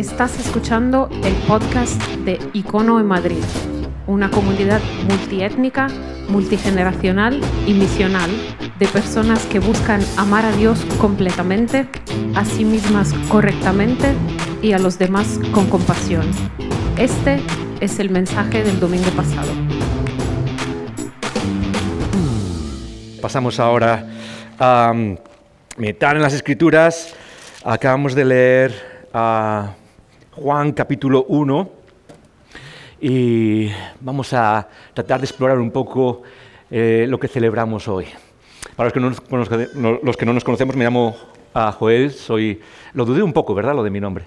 Estás escuchando el podcast de Icono en Madrid, una comunidad multiétnica, multigeneracional y misional de personas que buscan amar a Dios completamente, a sí mismas correctamente y a los demás con compasión. Este es el mensaje del domingo pasado. Pasamos ahora a meditar en las escrituras. Acabamos de leer a Juan capítulo 1 y vamos a tratar de explorar un poco eh, lo que celebramos hoy. Para los que, no nos, los que no nos conocemos, me llamo ah, Joel, soy, lo dudé un poco, ¿verdad? Lo de mi nombre.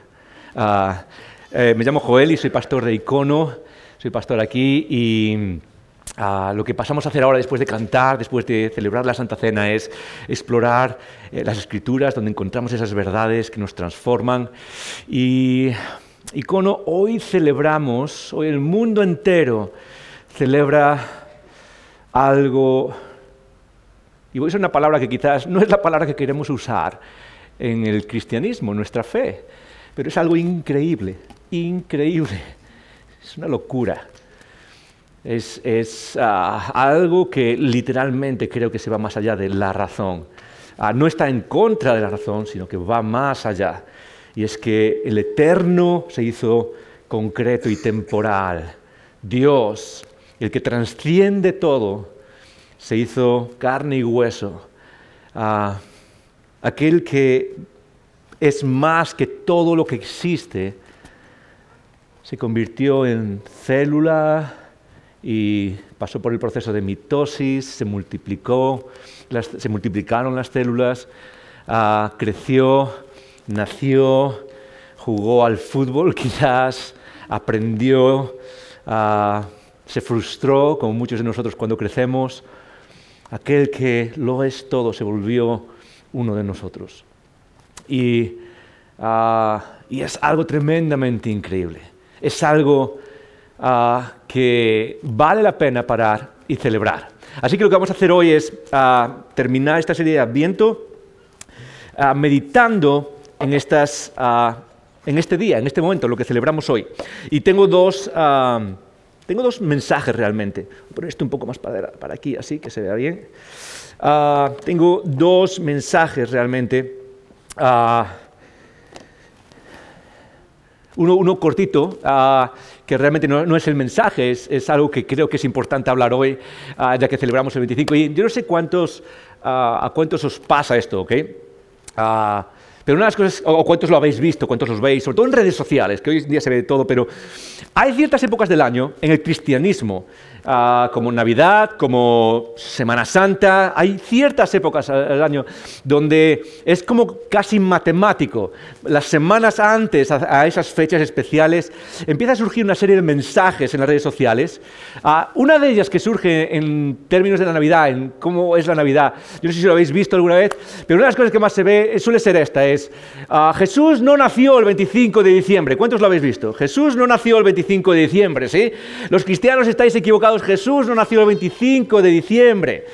Ah, eh, me llamo Joel y soy pastor de Icono, soy pastor aquí y Ah, lo que pasamos a hacer ahora después de cantar, después de celebrar la Santa Cena, es explorar eh, las escrituras donde encontramos esas verdades que nos transforman. Y hoy celebramos, hoy el mundo entero celebra algo, y voy a usar una palabra que quizás no es la palabra que queremos usar en el cristianismo, nuestra fe, pero es algo increíble, increíble, es una locura es, ah, algo que literalmente creo que se va más allá de la razón. Ah, no está en contra de la razón, sino que va más allá. Y es que el eterno se hizo concreto y temporal. Dios, el que trasciende todo, se hizo carne y hueso. Ah, aquel que es más que todo lo que existe, se convirtió en célula, y pasó por el proceso de mitosis, se, multiplicó, se multiplicaron las células, ah, creció, nació, jugó al fútbol quizás, aprendió, ah, se frustró, como muchos de nosotros cuando crecemos. Aquel que lo es todo se volvió uno de nosotros. Y, ah, y es algo tremendamente increíble. Es algo Ah, que vale la pena parar y celebrar. Así que lo que vamos a hacer hoy es ah, terminar esta serie de Adviento ah, meditando en, estas, en este día, en este momento, lo que celebramos hoy. Y tengo dos, tengo dos mensajes realmente. Voy a poner esto un poco más para, para aquí, así que se vea bien. tengo dos mensajes realmente. Uno, uno, cortito, que realmente no, es el mensaje, es, algo que creo que es importante hablar hoy, ah, ya que celebramos el 25. Y yo no sé cuántos, ah, a cuántos os pasa esto, ¿ok? Ah, pero una de las cosas, o cuántos lo habéis visto, cuántos los veis, sobre todo en redes sociales, que hoy en día se ve de todo, pero hay ciertas épocas del año en el cristianismo Ah, como Navidad, como Semana Santa. Hay ciertas épocas al año donde es como casi matemático. Las semanas antes a, esas fechas especiales empieza a surgir una serie de mensajes en las redes sociales. Ah, una de ellas que surge en términos de la Navidad, en cómo es la Navidad. Yo no sé si lo habéis visto alguna vez, pero una de las cosas que más se ve suele ser esta, es ah, Jesús no nació el 25 de diciembre. ¿Cuántos lo habéis visto? Jesús no nació el 25 de diciembre, ¿sí? Los cristianos estáis equivocados Jesús no nació el 25 de diciembre.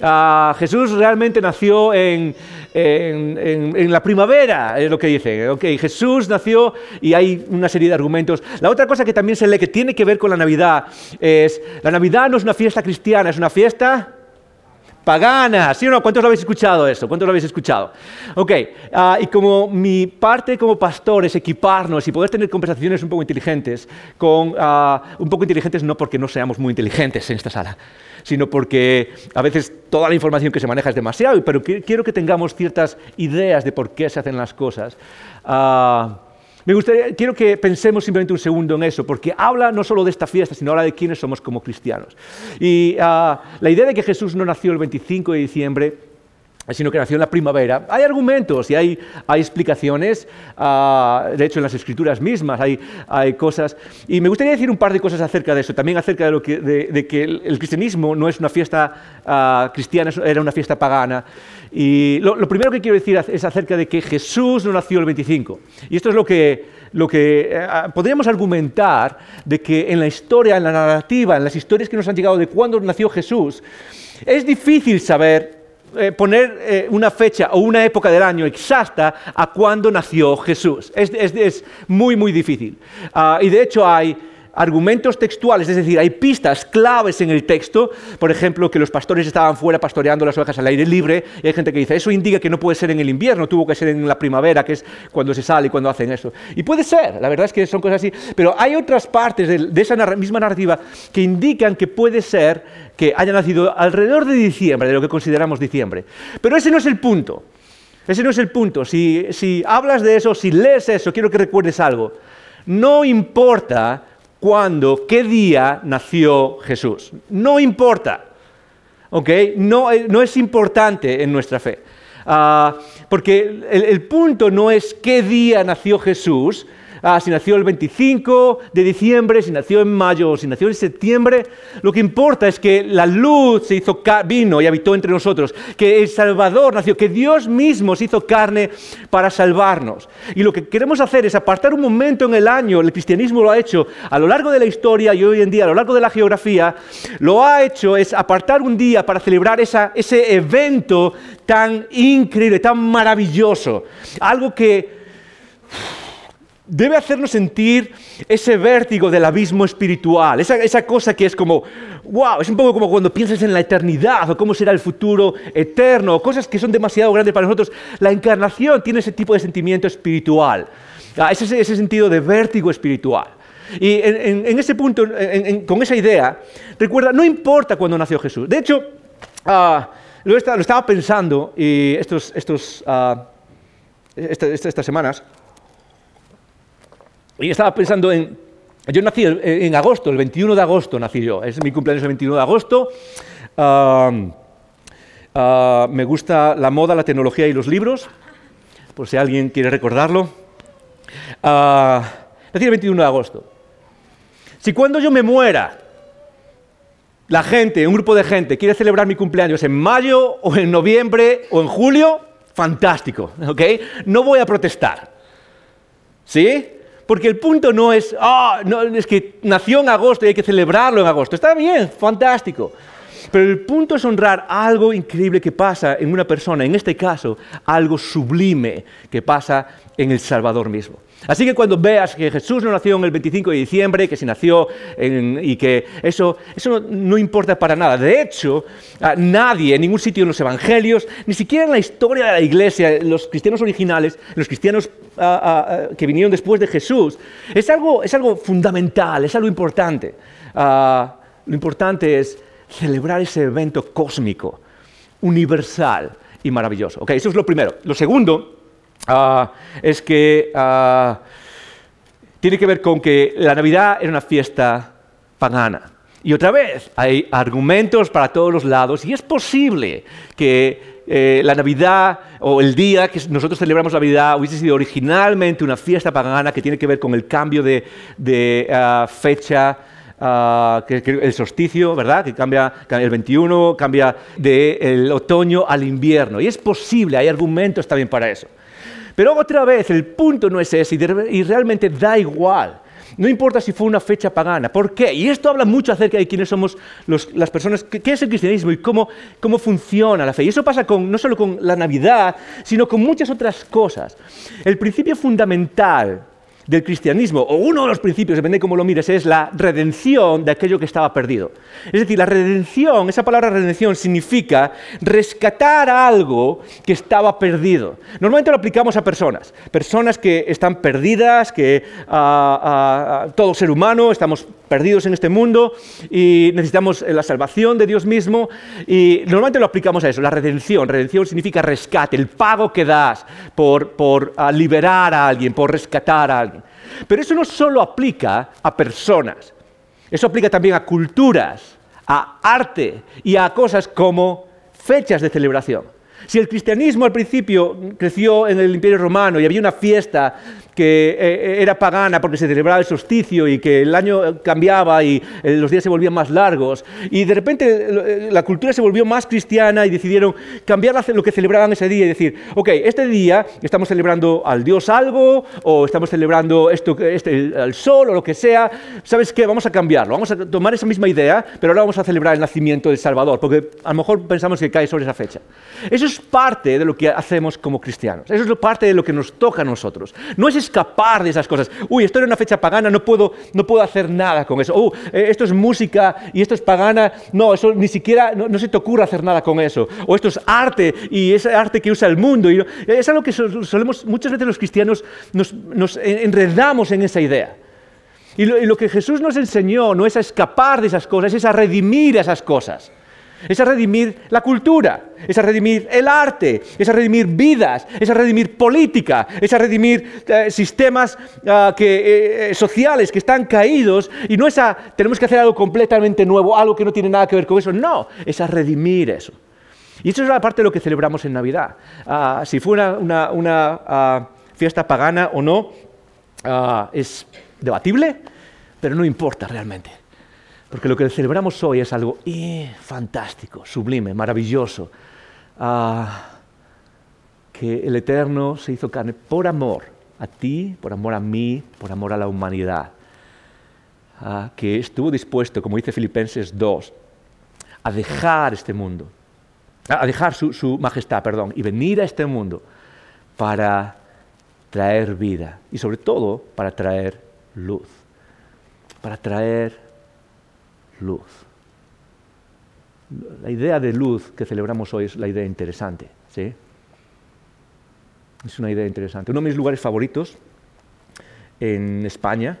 Ah, Jesús realmente nació en, la primavera, es lo que dice. Okay, Jesús nació y hay una serie de argumentos. La otra cosa que también se lee que tiene que ver con la Navidad es, la Navidad no es una fiesta cristiana, es una fiesta pagana, ¿sí o no? ¿Cuántos lo habéis escuchado eso? ¿Cuántos lo habéis escuchado? Ok, ah, y como mi parte como pastor es equiparnos y poder tener conversaciones un poco inteligentes, con, ah, un poco inteligentes no porque no seamos muy inteligentes en esta sala, sino porque a veces toda la información que se maneja es demasiado, pero quiero que tengamos ciertas ideas de por qué se hacen las cosas. Uh, me gustaría, quiero que pensemos simplemente un segundo en eso, porque habla no solo de esta fiesta, sino habla de quiénes somos como cristianos. Y ah, la idea de que Jesús no nació el 25 de diciembre, sino que nació en la primavera. Hay argumentos y hay, explicaciones, ah, de hecho en las escrituras mismas hay, cosas. Y me gustaría decir un par de cosas acerca de eso, también acerca de, que, el, cristianismo no es una fiesta uh, cristiana, era una fiesta pagana. Y lo, primero que quiero decir es acerca de que Jesús no nació el 25. Y esto es lo que, lo que eh, podríamos argumentar de que en la historia, en la narrativa, en las historias que nos han llegado de cuándo nació Jesús, es difícil saber eh, poner eh, una fecha o una época del año exacta a cuando nació Jesús. Es, muy, muy difícil. Ah, y de hecho hay argumentos textuales, es decir, hay pistas claves en el texto, por ejemplo, que los pastores estaban fuera pastoreando las ovejas al aire libre, y hay gente que dice, eso indica que no puede ser en el invierno, tuvo que ser en la primavera, que es cuando se sale y cuando hacen eso. Y puede ser, la verdad es que son cosas así, pero hay otras partes de, esa misma narrativa que indican que puede ser que haya nacido alrededor de diciembre, de lo que consideramos diciembre. Pero ese no es el punto. Ese no es el punto. Si, si hablas de eso, si lees eso, quiero que recuerdes algo. No importa cuándo, qué día nació Jesús. No importa. ¿Ok? No, eh, es importante en nuestra fe. Ah, porque el, punto no es qué día nació Jesús, Ah, si nació el 25 de diciembre, si nació en mayo si nació en septiembre. Lo que importa es que la luz se hizo vino y habitó entre nosotros, que el Salvador nació, que Dios mismo se hizo carne para salvarnos. Y lo que queremos hacer es apartar un momento en el año, el cristianismo lo ha hecho a lo largo de la historia y hoy en día a lo largo de la geografía, lo ha hecho es apartar un día para celebrar ese evento tan increíble, tan maravilloso. Algo que debe hacernos sentir ese vértigo del abismo espiritual, esa, cosa que es como, wow, es un poco como cuando piensas en la eternidad o cómo será el futuro eterno, cosas que son demasiado grandes para nosotros. La encarnación tiene ese tipo de sentimiento espiritual, ese, ese sentido de vértigo espiritual. Y en, ese punto, con esa idea, recuerda, no importa cuándo nació Jesús. De hecho, ah, lo, estaba, pensando y estos, estos, ah, estas semanas, y estaba pensando en... Yo nací en agosto, el 21 de agosto nací yo. Es mi cumpleaños el 21 de agosto. Ah, me gusta la moda, la tecnología y los libros, por si alguien quiere recordarlo. Uh, nací el 21 de agosto. Si cuando yo me muera, la gente, un grupo de gente, quiere celebrar mi cumpleaños en mayo o en noviembre o en julio, fantástico, ¿ok? No voy a protestar. ¿Sí? Porque el punto no es, ah, no, es que nació en agosto y hay que celebrarlo en agosto. Está bien, fantástico. Pero el punto es honrar algo increíble que pasa en una persona, en este caso, algo sublime que pasa en el Salvador mismo. Así que cuando veas que Jesús no nació en el 25 de diciembre, que si nació y que eso, eso no, importa para nada. De hecho, nadie en ningún sitio en los evangelios, ni siquiera en la historia de la iglesia, los cristianos originales, los cristianos que vinieron después de Jesús, es algo, es algo fundamental, es algo importante. Ah, lo importante es celebrar ese evento cósmico, universal y maravilloso. Okay, eso es lo primero. Lo segundo Ah, es que ah, tiene que ver con que la Navidad era una fiesta pagana. Y otra vez, hay argumentos para todos los lados y es posible que eh, la Navidad o el día que nosotros celebramos la Navidad hubiese sido originalmente una fiesta pagana que tiene que ver con el cambio de, ah, fecha, el solsticio, ¿verdad? Que cambia, el 21, cambia del otoño al invierno. Y es posible, hay argumentos también para eso. Pero otra vez, el punto no es ese y, realmente da igual. No importa si fue una fecha pagana. ¿Por qué? Y esto habla mucho acerca de quiénes somos las personas, qué es el cristianismo y cómo, cómo funciona la fe. Y eso pasa con, no solo con la Navidad, sino con muchas otras cosas. El principio fundamental del cristianismo, o uno de los principios, depende de cómo lo mires, es la redención de aquello que estaba perdido. Es decir, la redención, esa palabra redención significa rescatar algo que estaba perdido. Normalmente lo aplicamos a personas, personas que están perdidas, que a, todo ser humano estamos perdidos en este mundo y necesitamos la salvación de Dios mismo y normalmente lo aplicamos a eso, la redención. Redención significa rescate, el pago que das por, por liberar a alguien, por rescatar a alguien. Pero eso no solo aplica a personas, eso aplica también a culturas, a arte y a cosas como fechas de celebración. Si el cristianismo al principio creció en el Imperio Romano y había una fiesta que eh, era pagana porque se celebraba el solsticio y que el año cambiaba y eh, los días se volvían más largos, y de repente eh, la cultura se volvió más cristiana y decidieron cambiar lo que celebraban ese día y decir, ok, este día estamos celebrando al Dios algo o estamos celebrando esto, este, al sol o lo que sea, ¿sabes qué? Vamos a cambiarlo, vamos a tomar esa misma idea, pero ahora vamos a celebrar el nacimiento del Salvador, porque a lo mejor pensamos que cae sobre esa fecha. Eso es parte de lo que hacemos como cristianos. Eso es parte de lo que nos toca a nosotros. No es escapar de esas cosas. Uy, esto era una fecha pagana, no puedo, no puedo hacer nada con eso. Uh, esto es música y esto es pagana. No, eso ni siquiera, no, se te ocurre hacer nada con eso. O esto es arte y es arte que usa el mundo. Y es algo que solemos, muchas veces los cristianos nos, nos enredamos en esa idea. Y lo, y lo, que Jesús nos enseñó no es a escapar de esas cosas, es a redimir esas cosas es a redimir la cultura, es a redimir el arte, es a redimir vidas, es a redimir política, es a redimir eh, sistemas ah, eh, sociales que están caídos y no es a tenemos que hacer algo completamente nuevo, algo que no tiene nada que ver con eso, no, es a redimir eso. Y eso es la parte de lo que celebramos en Navidad. Ah, si fuera una, ah, fiesta pagana o no, es debatible, pero no importa realmente. Porque lo que celebramos hoy es algo eh, fantástico, sublime, maravilloso. Ah, que el Eterno se hizo carne por amor a ti, por amor a mí, por amor a la humanidad. Ah, que estuvo dispuesto, como dice Filipenses 2, a dejar este mundo, a dejar su, su majestad, perdón, y venir a este mundo para traer vida y sobre todo para traer luz, para traer luz. La idea de luz que celebramos hoy es la idea interesante. ¿sí? Es una idea interesante. Uno de mis lugares favoritos en España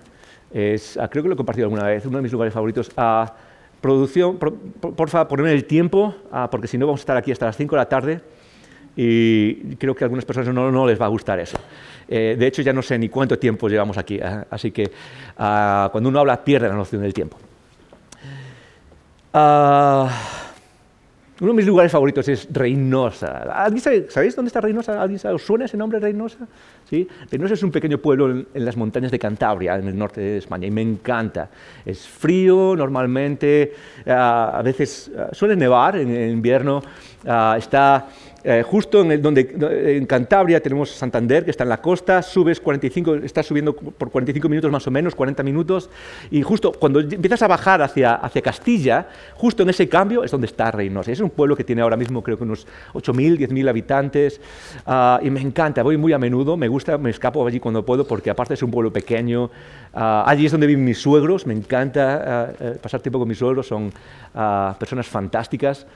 es, ah, creo que lo he compartido alguna vez, uno de mis lugares favoritos a producción, por, favor, ponerme el tiempo, ah, porque si no vamos a estar aquí hasta las 5 de la tarde y creo que a algunas personas no, les va a gustar eso. Eh, de hecho, ya no sé ni cuánto tiempo llevamos aquí, ah, así que cuando uno habla pierde la noción del tiempo. Uh, uno de mis lugares favoritos es Reynosa. ¿Sabéis dónde está Reynosa? ¿Alguien ¿Os suena ese nombre Reynosa? ¿Sí? Reynosa es un pequeño pueblo en, las montañas de Cantabria, en el norte de España, y me encanta. Es frío normalmente, uh, a veces uh, suele nevar en, en invierno, está eh, justo en, donde, en Cantabria tenemos Santander, que está en la costa, subes 45, estás subiendo por 45 minutos más o menos, 40 minutos, y justo cuando empiezas a bajar hacia, hacia Castilla, justo en ese cambio es donde está Reynosa. Es un pueblo que tiene ahora mismo creo que unos 8.000, 10.000 habitantes, ah, y me encanta, voy muy a menudo, me gusta, me escapo allí cuando puedo, porque aparte es un pueblo pequeño, ah, allí es donde viven mis suegros, me encanta ah, eh, pasar tiempo con mis suegros, son personas fantásticas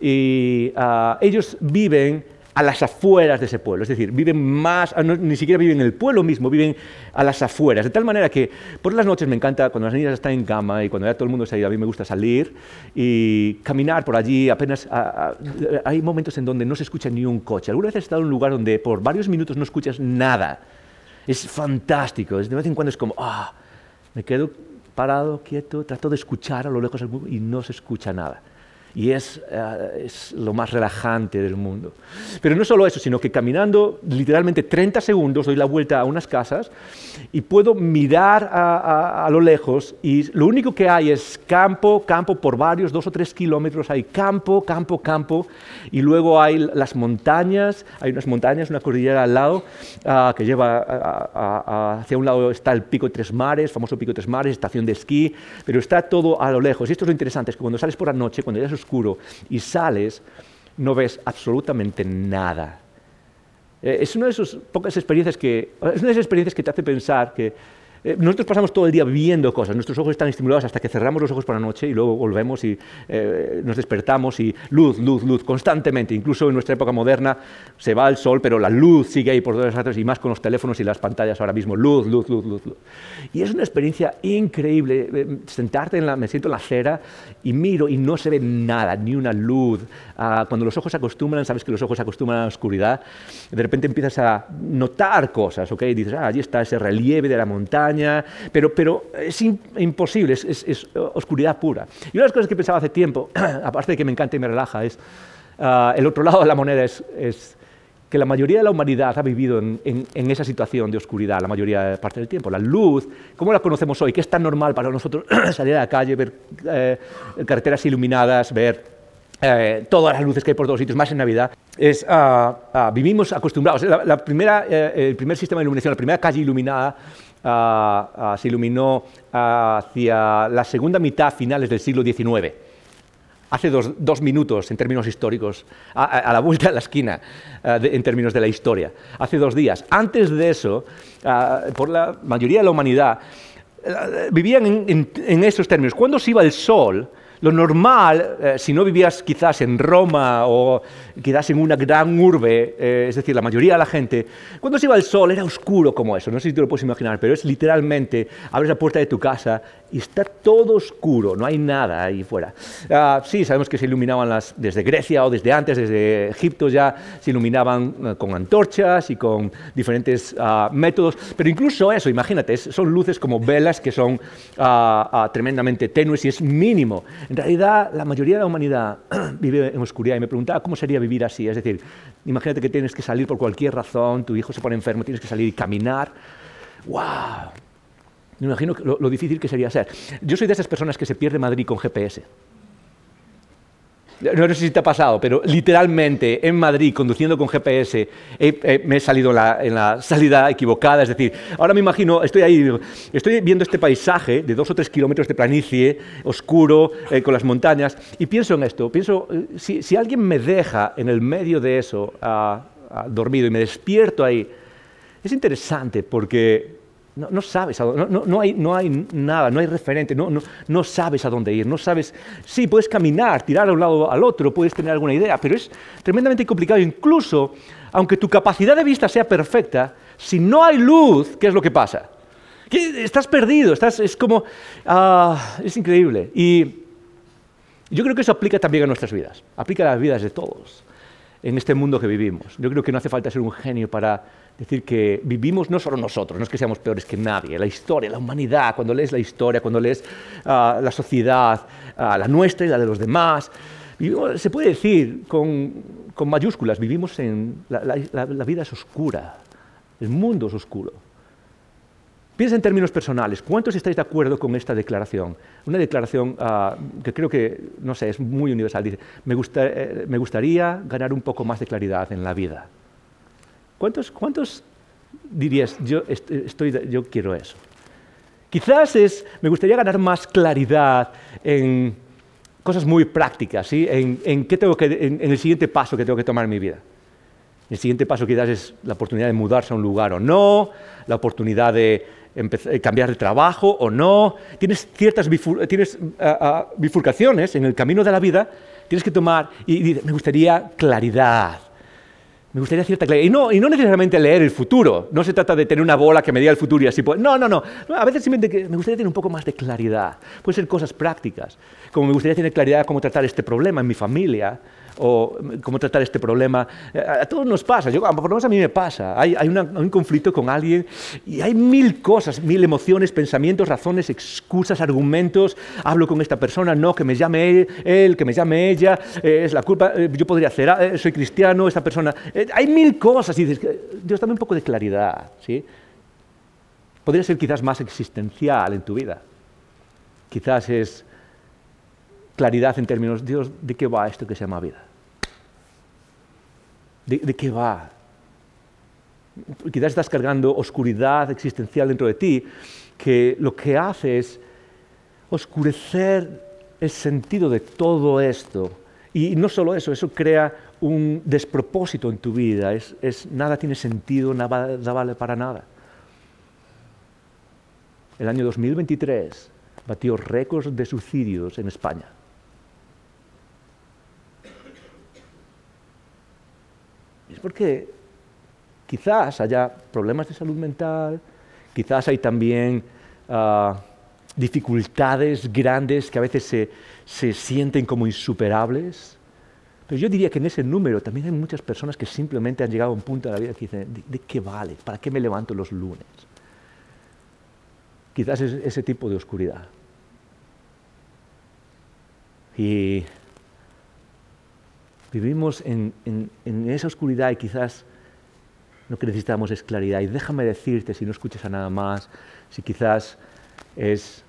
y ah, ellos viven a las afueras de ese pueblo, es decir, viven más, ah, ni siquiera viven en el pueblo mismo, viven a las afueras, de tal manera que por las noches me encanta, cuando las niñas están en cama y cuando ya todo el mundo se ha ido, a mí me gusta salir y caminar por allí, apenas ah, hay momentos en donde no se escucha ni un coche. ¿Alguna vez has estado en un lugar donde por varios minutos no escuchas nada? Es fantástico, de vez en cuando es como, ah, me quedo parado, quieto, trato de escuchar a lo lejos y no se escucha nada y es, eh, es, lo más relajante del mundo. Pero no solo eso, sino que caminando literalmente 30 segundos doy la vuelta a unas casas y puedo mirar a, a, lo lejos y lo único que hay es campo, campo por varios, dos o tres kilómetros, hay campo, campo, campo y luego hay las montañas, hay unas montañas, una cordillera al lado uh, que lleva hacia un lado está el Pico de Tres Mares, famoso Pico de Tres Mares, estación de esquí, pero está todo a lo lejos. Y esto es lo interesante, es que cuando sales por la noche, cuando ya es oscuro y sales, no ves absolutamente nada. Eh, es una de esas pocas experiencias que, es una de esas experiencias que te hace pensar que eh, nosotros pasamos todo el día viendo cosas, nuestros ojos están estimulados hasta que cerramos los ojos por la noche y luego volvemos y eh, nos despertamos y luz, luz, luz, constantemente. Incluso en nuestra época moderna se va el sol, pero la luz sigue ahí por todas partes y más con los teléfonos y las pantallas ahora mismo. Luz, luz, luz, luz, luz. Y es una experiencia increíble. Eh, sentarte en la, me siento en la acera y miro y no se ve nada, ni una luz. Cuando los ojos se acostumbran, sabes que los ojos se acostumbran a la oscuridad, de repente empiezas a notar cosas, ¿ok? dices, ah, allí está ese relieve de la montaña pero, pero es imposible, es, oscuridad pura. Y una de las cosas que pensaba hace tiempo, aparte de que me encanta y me relaja, es Ah, el otro lado de la moneda es, que la mayoría de la humanidad ha vivido en, esa situación de oscuridad la mayoría de parte del tiempo. La luz, ¿cómo la conocemos hoy? Que es tan normal para nosotros salir a la calle, ver eh, carreteras iluminadas, ver eh, todas las luces que hay por todos sitios, más en Navidad, es, ah, ah, vivimos acostumbrados. La, primera, eh, el primer sistema de iluminación, la primera calle iluminada, se iluminó hacia la segunda mitad, finales del siglo XIX hace dos, minutos en términos históricos, a, la vuelta de la esquina eh, en términos de la historia, hace dos días. Antes de eso, por la mayoría de la humanidad, eh, vivían en, en, esos términos. Cuando se iba el sol, lo normal, eh, si no vivías quizás en Roma o quizás en una gran urbe, eh, es decir, la mayoría de la gente, cuando se iba el sol era oscuro como eso, no sé si te lo puedes imaginar, pero es literalmente, abres la puerta de tu casa y está todo oscuro, no hay nada ahí fuera. Ah, sí, sabemos que se iluminaban desde Grecia o desde antes, desde Egipto ya se iluminaban eh, con antorchas y con diferentes ah, métodos, pero incluso eso, imagínate, son luces como velas que son ah, tremendamente tenues y es mínimo. En realidad, la mayoría de la humanidad vive en oscuridad y me preguntaba cómo sería vivir así. Es decir, imagínate que tienes que salir por cualquier razón, tu hijo se pone enfermo, tienes que salir y caminar. ¡Wow! Me imagino lo, difícil que sería ser. Yo soy de esas personas que se pierde Madrid con GPS. No sé si te ha pasado, pero literalmente en Madrid, conduciendo con GPS, me he salido en la, salida equivocada. Es decir, ahora me imagino, estoy ahí, estoy viendo este paisaje de dos o tres kilómetros de planicie, oscuro, eh, con las montañas, y pienso en esto. Pienso, eh, si, alguien me deja en el medio de eso, dormido, y me despierto ahí, es interesante porque no, sabes, no, hay, no, hay, nada, no hay referente, no, sabes a dónde ir, no sabes, sí, puedes caminar, tirar de un lado al otro, puedes tener alguna idea, pero es tremendamente complicado. Incluso, aunque tu capacidad de vista sea perfecta, si no hay luz, ¿qué es lo que pasa? estás perdido, estás, es como, ah, es increíble. Y yo creo que eso aplica también a nuestras vidas, aplica a las vidas de todos en este mundo que vivimos. Yo creo que no hace falta ser un genio para decir que vivimos no solo nosotros, no es que seamos peores que nadie, la historia, la humanidad, cuando lees la historia, cuando lees ah, la sociedad, ah, la nuestra y la de los demás, se puede decir con, mayúsculas, vivimos en... la vida es oscura, el mundo es oscuro. Piensa en términos personales. ¿Cuántos estáis de acuerdo con esta declaración? Una declaración ah, que creo que, no sé, es muy universal. Dice, me, eh, me, gustaría ganar un poco más de claridad en la vida. ¿Cuántos, cuántos dirías, yo, estoy, yo quiero eso? Quizás es, me gustaría ganar más claridad en cosas muy prácticas, ¿sí? en, qué tengo que, en el siguiente paso que tengo que tomar en mi vida. El siguiente paso quizás es la oportunidad de mudarse a un lugar o no, la oportunidad de cambiar de trabajo o no. Tienes ciertas tienes, ah, ah, bifurcaciones en el camino de la vida, tienes que tomar, y, me gustaría claridad. Me gustaría cierta claridad. Y no, y no necesariamente leer el futuro. No se trata de tener una bola que me diga el futuro y así. Pues, no, no, no. A veces simplemente me gustaría tener un poco más de claridad. Puede ser cosas prácticas. Como me gustaría tener claridad cómo tratar este problema en mi familia o cómo tratar este problema. Eh, a todos nos pasa, yo, por lo menos a mí me pasa. Hay, un conflicto con alguien y hay mil cosas, mil emociones, pensamientos, razones, excusas, argumentos. Hablo con esta persona, no, que me llame él, que me llame ella, eh, es la culpa, eh, yo podría hacer, soy cristiano, esta persona. hay mil cosas y dices, Dios, dame un poco de claridad. ¿sí? Podría ser quizás más existencial en tu vida. Quizás es claridad en términos, Dios, ¿de qué va esto que se llama vida? ¿De, qué va? Quizás estás cargando oscuridad existencial dentro de ti que lo que hace es oscurecer el sentido de todo esto. Y no solo eso, eso crea un despropósito en tu vida. Es, nada tiene sentido, nada, nada vale para nada. El año 2023 batió récords de suicidios en España. Porque quizás haya problemas de salud mental, quizás hay también ah, dificultades grandes que a veces se, sienten como insuperables. Pero yo diría que en ese número también hay muchas personas que simplemente han llegado a un punto de la vida que dicen, ¿de, qué vale? ¿Para qué me levanto los lunes? Quizás es ese tipo de oscuridad. Y vivimos en, esa oscuridad y quizás lo que necesitamos es claridad. Y déjame decirte, si no escuchas a nada más, si quizás es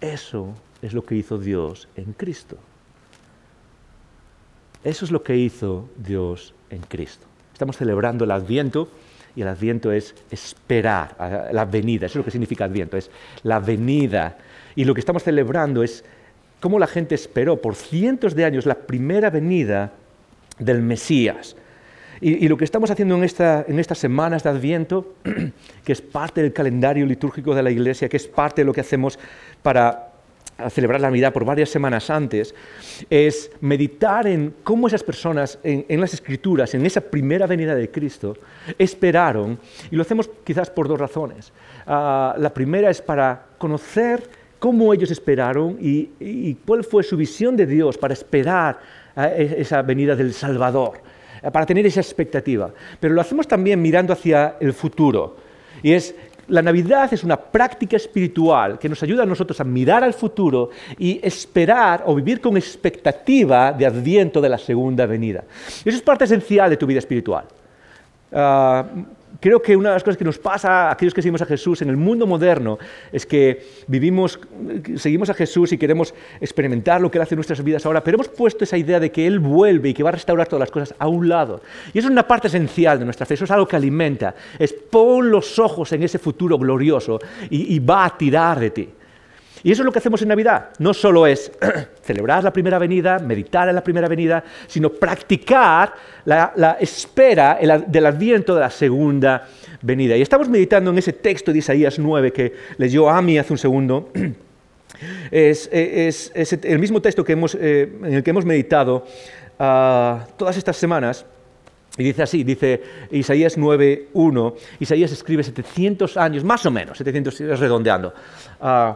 eso es lo que hizo Dios en Cristo. Eso es lo que hizo Dios en Cristo. Estamos celebrando el Adviento y el Adviento es esperar, la venida, eso es lo que significa Adviento, es la venida. Y lo que estamos celebrando es cómo la gente esperó por cientos de años la primera venida del Mesías. Y, lo que estamos haciendo en, esta, en estas semanas de Adviento, que es parte del calendario litúrgico de la Iglesia, que es parte de lo que hacemos para celebrar la Navidad por varias semanas antes, es meditar en cómo esas personas en, las Escrituras, en esa primera venida de Cristo, esperaron, y lo hacemos quizás por dos razones. Ah, la primera es para conocer cómo ellos esperaron y, cuál fue su visión de Dios para esperar e, esa venida del Salvador, para tener esa expectativa. Pero lo hacemos también mirando hacia el futuro. Y es la Navidad es una práctica espiritual que nos ayuda a nosotros a mirar al futuro y esperar o vivir con expectativa de adviento de la segunda venida. Eso es parte esencial de tu vida espiritual. Ah, creo que una de las cosas que nos pasa a aquellos que seguimos a Jesús en el mundo moderno es que vivimos, seguimos a Jesús y queremos experimentar lo que Él hace en nuestras vidas ahora, pero hemos puesto esa idea de que Él vuelve y que va a restaurar todas las cosas a un lado. Y eso es una parte esencial de nuestra fe, eso es algo que alimenta, es pon los ojos en ese futuro glorioso y va a tirar de ti. Y eso es lo que hacemos en Navidad. No solo es celebrar la primera venida, meditar en la primera venida, sino practicar la, espera del adviento de la segunda venida. Y estamos meditando en ese texto de Isaías 9 que leyó Ami hace un segundo. Es, el mismo texto que hemos, eh, en el que hemos meditado ah, todas estas semanas. Y dice así, dice Isaías 9.1, Isaías escribe 700 años, más o menos, 700 redondeando, uh,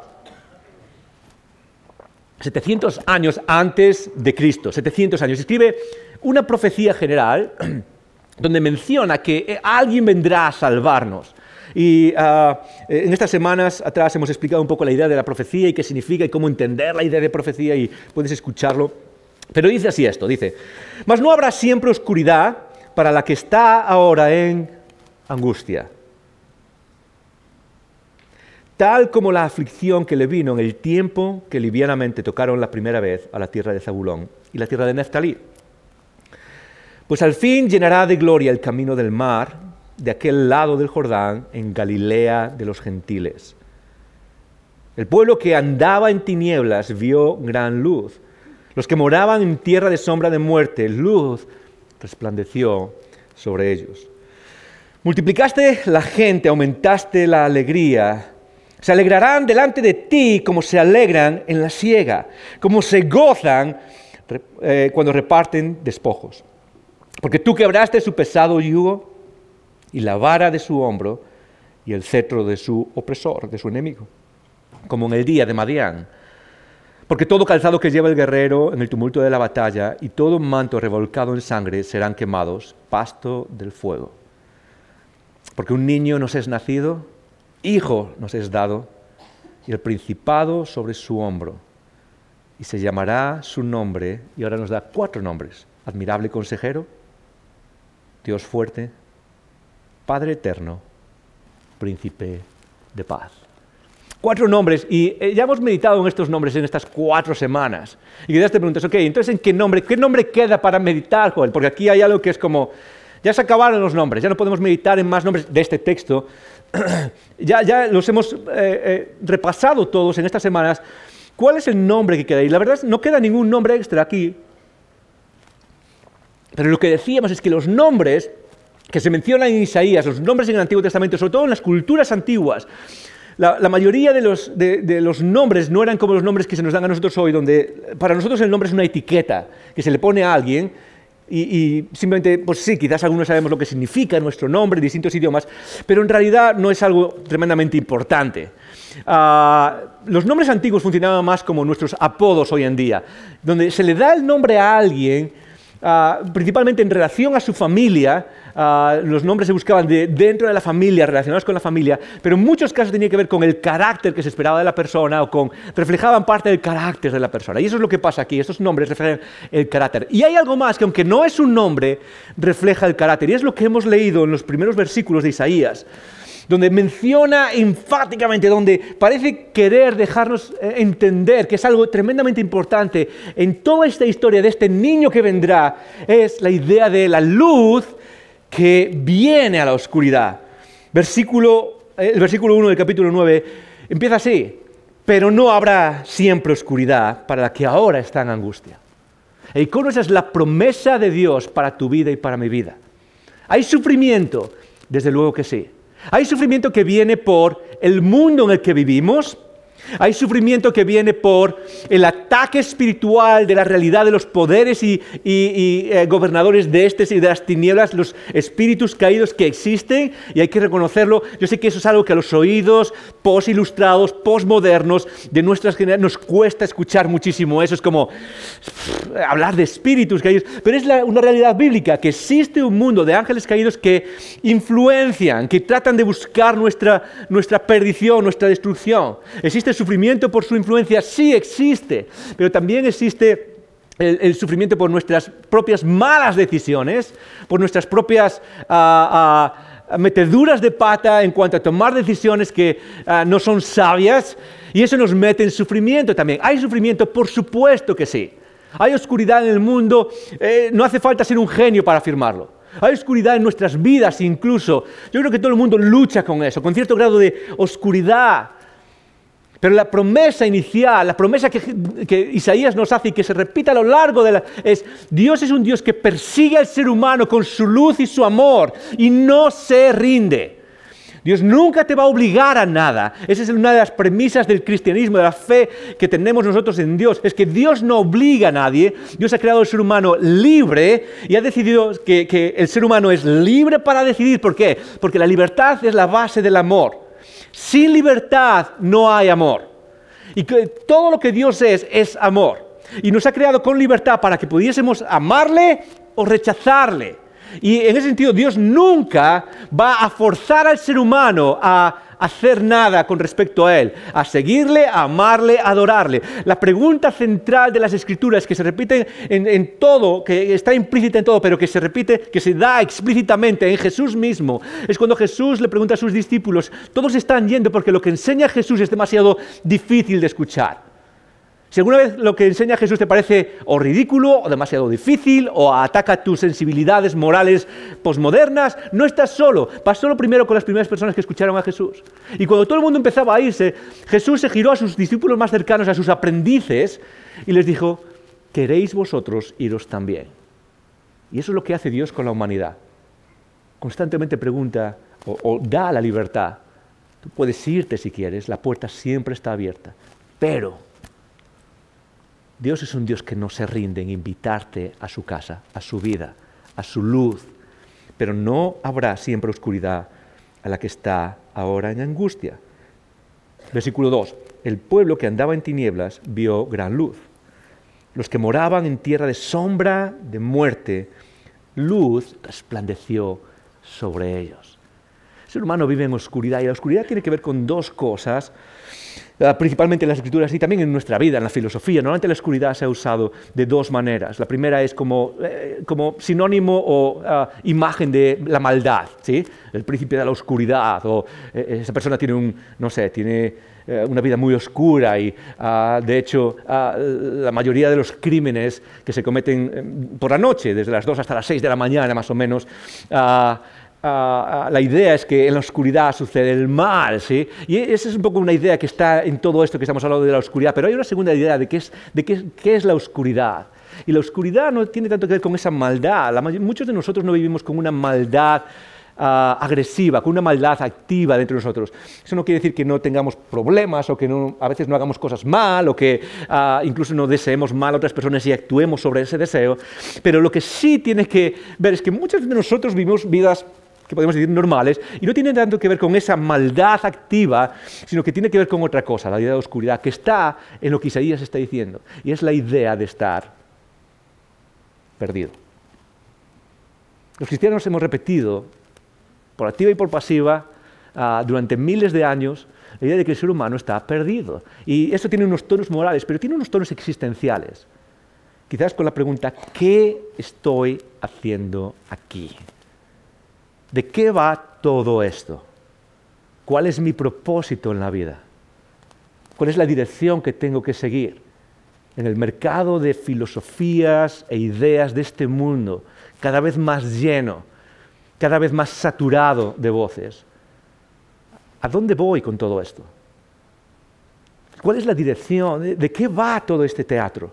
700 años antes de Cristo, 700 años. Escribe una profecía general donde menciona que eh, alguien vendrá a salvarnos. Y ah, en estas semanas atrás hemos explicado un poco la idea de la profecía y qué significa y cómo entender la idea de profecía y puedes escucharlo. Pero dice así esto, dice, mas no habrá siempre oscuridad para la que está ahora en angustia tal como la aflicción que le vino en el tiempo que livianamente tocaron la primera vez a la tierra de Zabulón y la tierra de Neftalí. Pues al fin llenará de gloria el camino del mar de aquel lado del Jordán en Galilea de los gentiles. El pueblo que andaba en tinieblas vio gran luz. Los que moraban en tierra de sombra de muerte, luz resplandeció sobre ellos. Multiplicaste la gente, aumentaste la alegría se alegrarán delante de ti como se alegran en la siega, como se gozan eh, cuando reparten despojos. Porque tú quebraste su pesado yugo y la vara de su hombro y el cetro de su opresor, de su enemigo, como en el día de Madián. Porque todo calzado que lleva el guerrero en el tumulto de la batalla y todo manto revolcado en sangre serán quemados, pasto del fuego. Porque un niño nos es nacido, Hijo nos es dado y el principado sobre su hombro. Y se llamará su nombre, y ahora nos da cuatro nombres. Admirable consejero, Dios fuerte, Padre eterno, príncipe de paz. Cuatro nombres, y eh, ya hemos meditado en estos nombres en estas cuatro semanas. Y quizás te preguntas, ok, entonces ¿en qué nombre? ¿Qué nombre queda para meditar, Joel? Porque aquí hay algo que es como, ya se acabaron los nombres, ya no podemos meditar en más nombres de este texto, ya, ya los hemos eh, eh, repasado todos en estas semanas. ¿Cuál es el nombre que queda ahí? La verdad es no queda ningún nombre extra aquí. Pero lo que decíamos es que los nombres que se mencionan en Isaías, los nombres en el Antiguo Testamento, sobre todo en las culturas antiguas, la, mayoría de los, de los, nombres no eran como los nombres que se nos dan a nosotros hoy, donde para nosotros el nombre es una etiqueta que se le pone a alguien y, simplemente, pues sí, quizás algunos sabemos lo que significa nuestro nombre distintos idiomas, pero en realidad no es algo tremendamente importante. Ah, los nombres antiguos funcionaban más como nuestros apodos hoy en día, donde se le da el nombre a alguien ah, principalmente en relación a su familia, ah, los nombres se buscaban de, dentro de la familia, relacionados con la familia, pero en muchos casos tenía que ver con el carácter que se esperaba de la persona o con, reflejaban parte del carácter de la persona. Y eso es lo que pasa aquí, estos nombres reflejan el carácter. Y hay algo más que aunque no es un nombre, refleja el carácter. Y es lo que hemos leído en los primeros versículos de Isaías donde menciona enfáticamente, donde parece querer dejarnos eh, entender que es algo tremendamente importante en toda esta historia de este niño que vendrá, es la idea de la luz que viene a la oscuridad. Versículo, eh, el versículo 1 del capítulo 9 empieza así, pero no habrá siempre oscuridad para la que ahora está en angustia. Y con esa es la promesa de Dios para tu vida y para mi vida. ¿Hay sufrimiento? Desde luego que sí. Hay sufrimiento que viene por el mundo en el que vivimos, hay sufrimiento que viene por el ataque espiritual de la realidad de los poderes y, eh, gobernadores de este y de las tinieblas, los espíritus caídos que existen, y hay que reconocerlo. Yo sé que eso es algo que a los oídos post-ilustrados, post-modernos de nuestras generaciones nos cuesta escuchar muchísimo. Eso es como hablar de espíritus caídos, pero es una realidad bíblica, que existe un mundo de ángeles caídos que influencian, que tratan de buscar nuestra, nuestra perdición, nuestra destrucción. Existe sufrimiento por su influencia? Sí existe, pero también existe el, sufrimiento por nuestras propias malas decisiones, por nuestras propias ah, ah, meteduras de pata en cuanto a tomar decisiones que ah, no son sabias, y eso nos mete en sufrimiento también. ¿Hay sufrimiento? Por supuesto que sí. Hay oscuridad en el mundo, eh, no hace falta ser un genio para afirmarlo. Hay oscuridad en nuestras vidas incluso. Yo creo que todo el mundo lucha con eso, con cierto grado de oscuridad. Pero la promesa inicial, la promesa que, Isaías nos hace y que se repite a lo largo de la... es, Dios es un Dios que persigue al ser humano con su luz y su amor y no se rinde. Dios nunca te va a obligar a nada. Esa es una de las premisas del cristianismo, de la fe que tenemos nosotros en Dios. Es que Dios no obliga a nadie. Dios ha creado al ser humano libre y ha decidido que, que el ser humano es libre para decidir. ¿Por qué? Porque la libertad es la base del amor. Sin libertad no hay amor. Y todo lo que Dios es es amor. Y nos ha creado con libertad para que pudiésemos amarle o rechazarle. Y en ese sentido Dios nunca va a forzar al ser humano a hacer nada con respecto a Él, a seguirle, a amarle, a adorarle. La pregunta central de las escrituras que se repite en, todo, que está implícita en todo, pero que se repite, que se da explícitamente en Jesús mismo, es cuando Jesús le pregunta a sus discípulos, todos están yendo porque lo que enseña Jesús es demasiado difícil de escuchar. Si alguna vez lo que enseña Jesús te parece o ridículo o demasiado difícil o ataca tus sensibilidades morales posmodernas, no estás solo. Pasó lo primero con las primeras personas que escucharon a Jesús. Y cuando todo el mundo empezaba a irse, Jesús se giró a sus discípulos más cercanos, a sus aprendices, y les dijo, ¿queréis vosotros iros también? Y eso es lo que hace Dios con la humanidad. Constantemente pregunta o, o da la libertad. Tú puedes irte si quieres, la puerta siempre está abierta. Pero Dios es un Dios que no se rinde en invitarte a su casa, a su vida, a su luz, pero no habrá siempre oscuridad a la que está ahora en angustia. Versículo 2. El pueblo que andaba en tinieblas vio gran luz. Los que moraban en tierra de sombra, de muerte, luz resplandeció sobre ellos. El ser humano vive en oscuridad y la oscuridad tiene que ver con dos cosas principalmente en las escrituras y también en nuestra vida, en la filosofía. Normalmente la oscuridad se ha usado de dos maneras. La primera es como, eh, como sinónimo o ah, imagen de la maldad, ¿sí? el príncipe de la oscuridad, o eh, esa persona tiene un, no sé, tiene eh, una vida muy oscura y ah, de hecho la mayoría de los crímenes que se cometen em, por la noche, desde las 2 hasta las 6 de la mañana más o menos, Ah, ah, la idea es que en la oscuridad sucede el mal, ¿sí? Y esa es un poco una idea que está en todo esto que estamos hablando de la oscuridad, pero hay una segunda idea de qué es, de qué, es la oscuridad. Y la oscuridad no tiene tanto que ver con esa maldad. muchos de nosotros no vivimos con una maldad ah, agresiva, con una maldad activa dentro de nosotros. Eso no quiere decir que no tengamos problemas o que a veces no hagamos cosas mal o que incluso no deseemos mal a otras personas y actuemos sobre ese deseo. Pero lo que sí tiene que ver es que muchos de nosotros vivimos vidas que podemos decir normales, y no tiene tanto que ver con esa maldad activa, sino que tiene que ver con otra cosa, la idea de oscuridad, que está en lo que Isaías está diciendo, y es la idea de estar perdido. Los cristianos hemos repetido, por activa y por pasiva, ah, durante miles de años, la idea de que el ser humano está perdido. Y esto tiene unos tonos morales, pero tiene unos tonos existenciales. Quizás con la pregunta, ¿qué estoy haciendo aquí? ¿De qué va todo esto? ¿Cuál es mi propósito en la vida? ¿Cuál es la dirección que tengo que seguir? En el mercado de filosofías e ideas de este mundo, cada vez más lleno, cada vez más saturado de voces. ¿A dónde voy con todo esto? ¿Cuál es la dirección? ¿De qué va todo este teatro?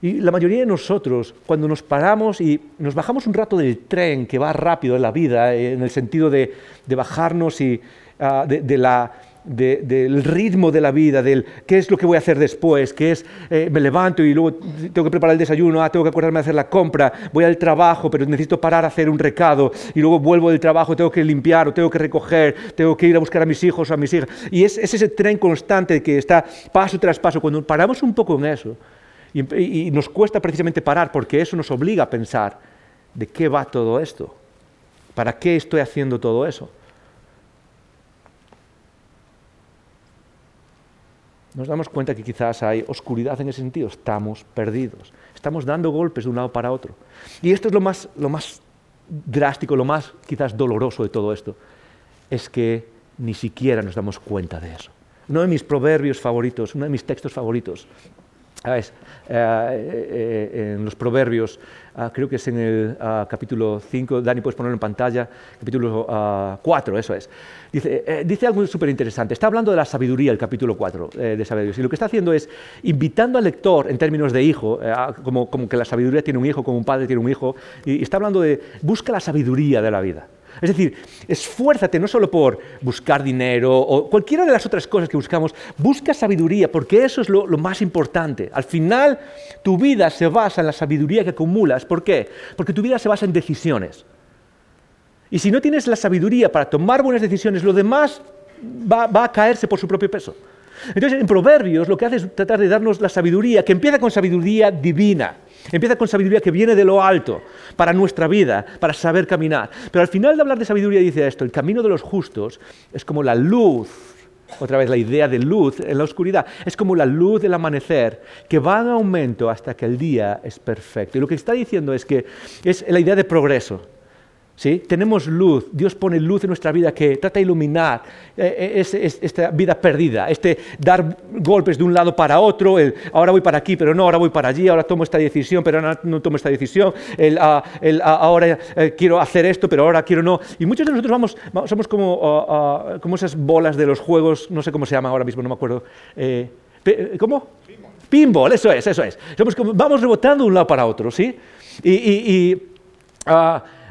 Y la mayoría de nosotros, cuando nos paramos y nos bajamos un rato del tren que va rápido en la vida, eh, en el sentido de, bajarnos y, ah, de, la, del ritmo de la vida, del qué es lo que voy a hacer después, qué es, eh, me levanto y luego tengo que preparar el desayuno, ah, tengo que acordarme de hacer la compra, voy al trabajo, pero necesito parar a hacer un recado y luego vuelvo del trabajo, tengo que limpiar o tengo que recoger, tengo que ir a buscar a mis hijos o a mis hijas. Y es, es ese tren constante que está paso tras paso. Cuando paramos un poco en eso, y, nos cuesta precisamente parar porque eso nos obliga a pensar, ¿de qué va todo esto? ¿Para qué estoy haciendo todo eso? Nos damos cuenta que quizás hay oscuridad en ese sentido, estamos perdidos, estamos dando golpes de un lado para otro. Y esto es lo más, lo más drástico, lo más quizás doloroso de todo esto, es que ni siquiera nos damos cuenta de eso. Uno de mis proverbios favoritos, uno de mis textos favoritos, eh, eh, eh, en los proverbios, ah, creo que es en el ah, capítulo 5, Dani, puedes ponerlo en pantalla, capítulo 4, ah, eso es. Dice, dice algo súper interesante, está hablando de la sabiduría, el capítulo 4 de sabiduría, y lo que está haciendo es invitando al lector en términos de hijo, como, como, que la sabiduría tiene un hijo, como un padre tiene un hijo, y está hablando de busca la sabiduría de la vida. Es decir, esfuérzate no solo por buscar dinero o cualquiera de las otras cosas que buscamos, busca sabiduría, porque eso es lo, más importante. Al final, tu vida se basa en la sabiduría que acumulas. ¿Por qué? Porque tu vida se basa en decisiones. Y si no tienes la sabiduría para tomar buenas decisiones, lo demás va, a caerse por su propio peso. Entonces, en Proverbios lo que hace es tratar de darnos la sabiduría, que empieza con sabiduría divina. Empieza con sabiduría que viene de lo alto para nuestra vida, para saber caminar. Pero al final de hablar de sabiduría dice esto, el camino de los justos es como la luz, otra vez la idea de luz en la oscuridad, es como la luz del amanecer que va en aumento hasta que el día es perfecto. Y lo que está diciendo es que es la idea de progreso. ¿Sí? Tenemos luz, Dios pone luz en nuestra vida que trata de iluminar eh, eh, esta vida perdida, este dar golpes de un lado para otro, el ahora voy para aquí, pero no, ahora voy para allí, ahora tomo esta decisión, pero ahora no tomo esta decisión, el, ah, ah, ahora eh, quiero hacer esto, pero ahora quiero no. Y muchos de nosotros vamos, somos como, ah, como esas bolas de los juegos, no sé cómo se llama ahora mismo, no me acuerdo. ¿Cómo? Pinball. eso es, eso es. Somos como, vamos rebotando de un lado para otro, ¿sí? Y, y,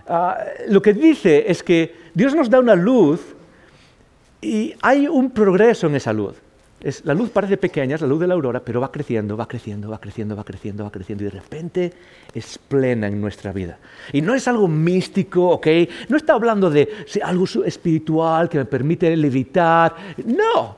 Ah, lo que dice es que Dios nos da una luz y hay un progreso en esa luz. la luz parece pequeña, es la luz de la aurora, pero va creciendo, va creciendo, va creciendo, va creciendo, va creciendo y de repente es plena en nuestra vida. Y no es algo místico, ¿ok? No está hablando de algo espiritual que me permite levitar. No.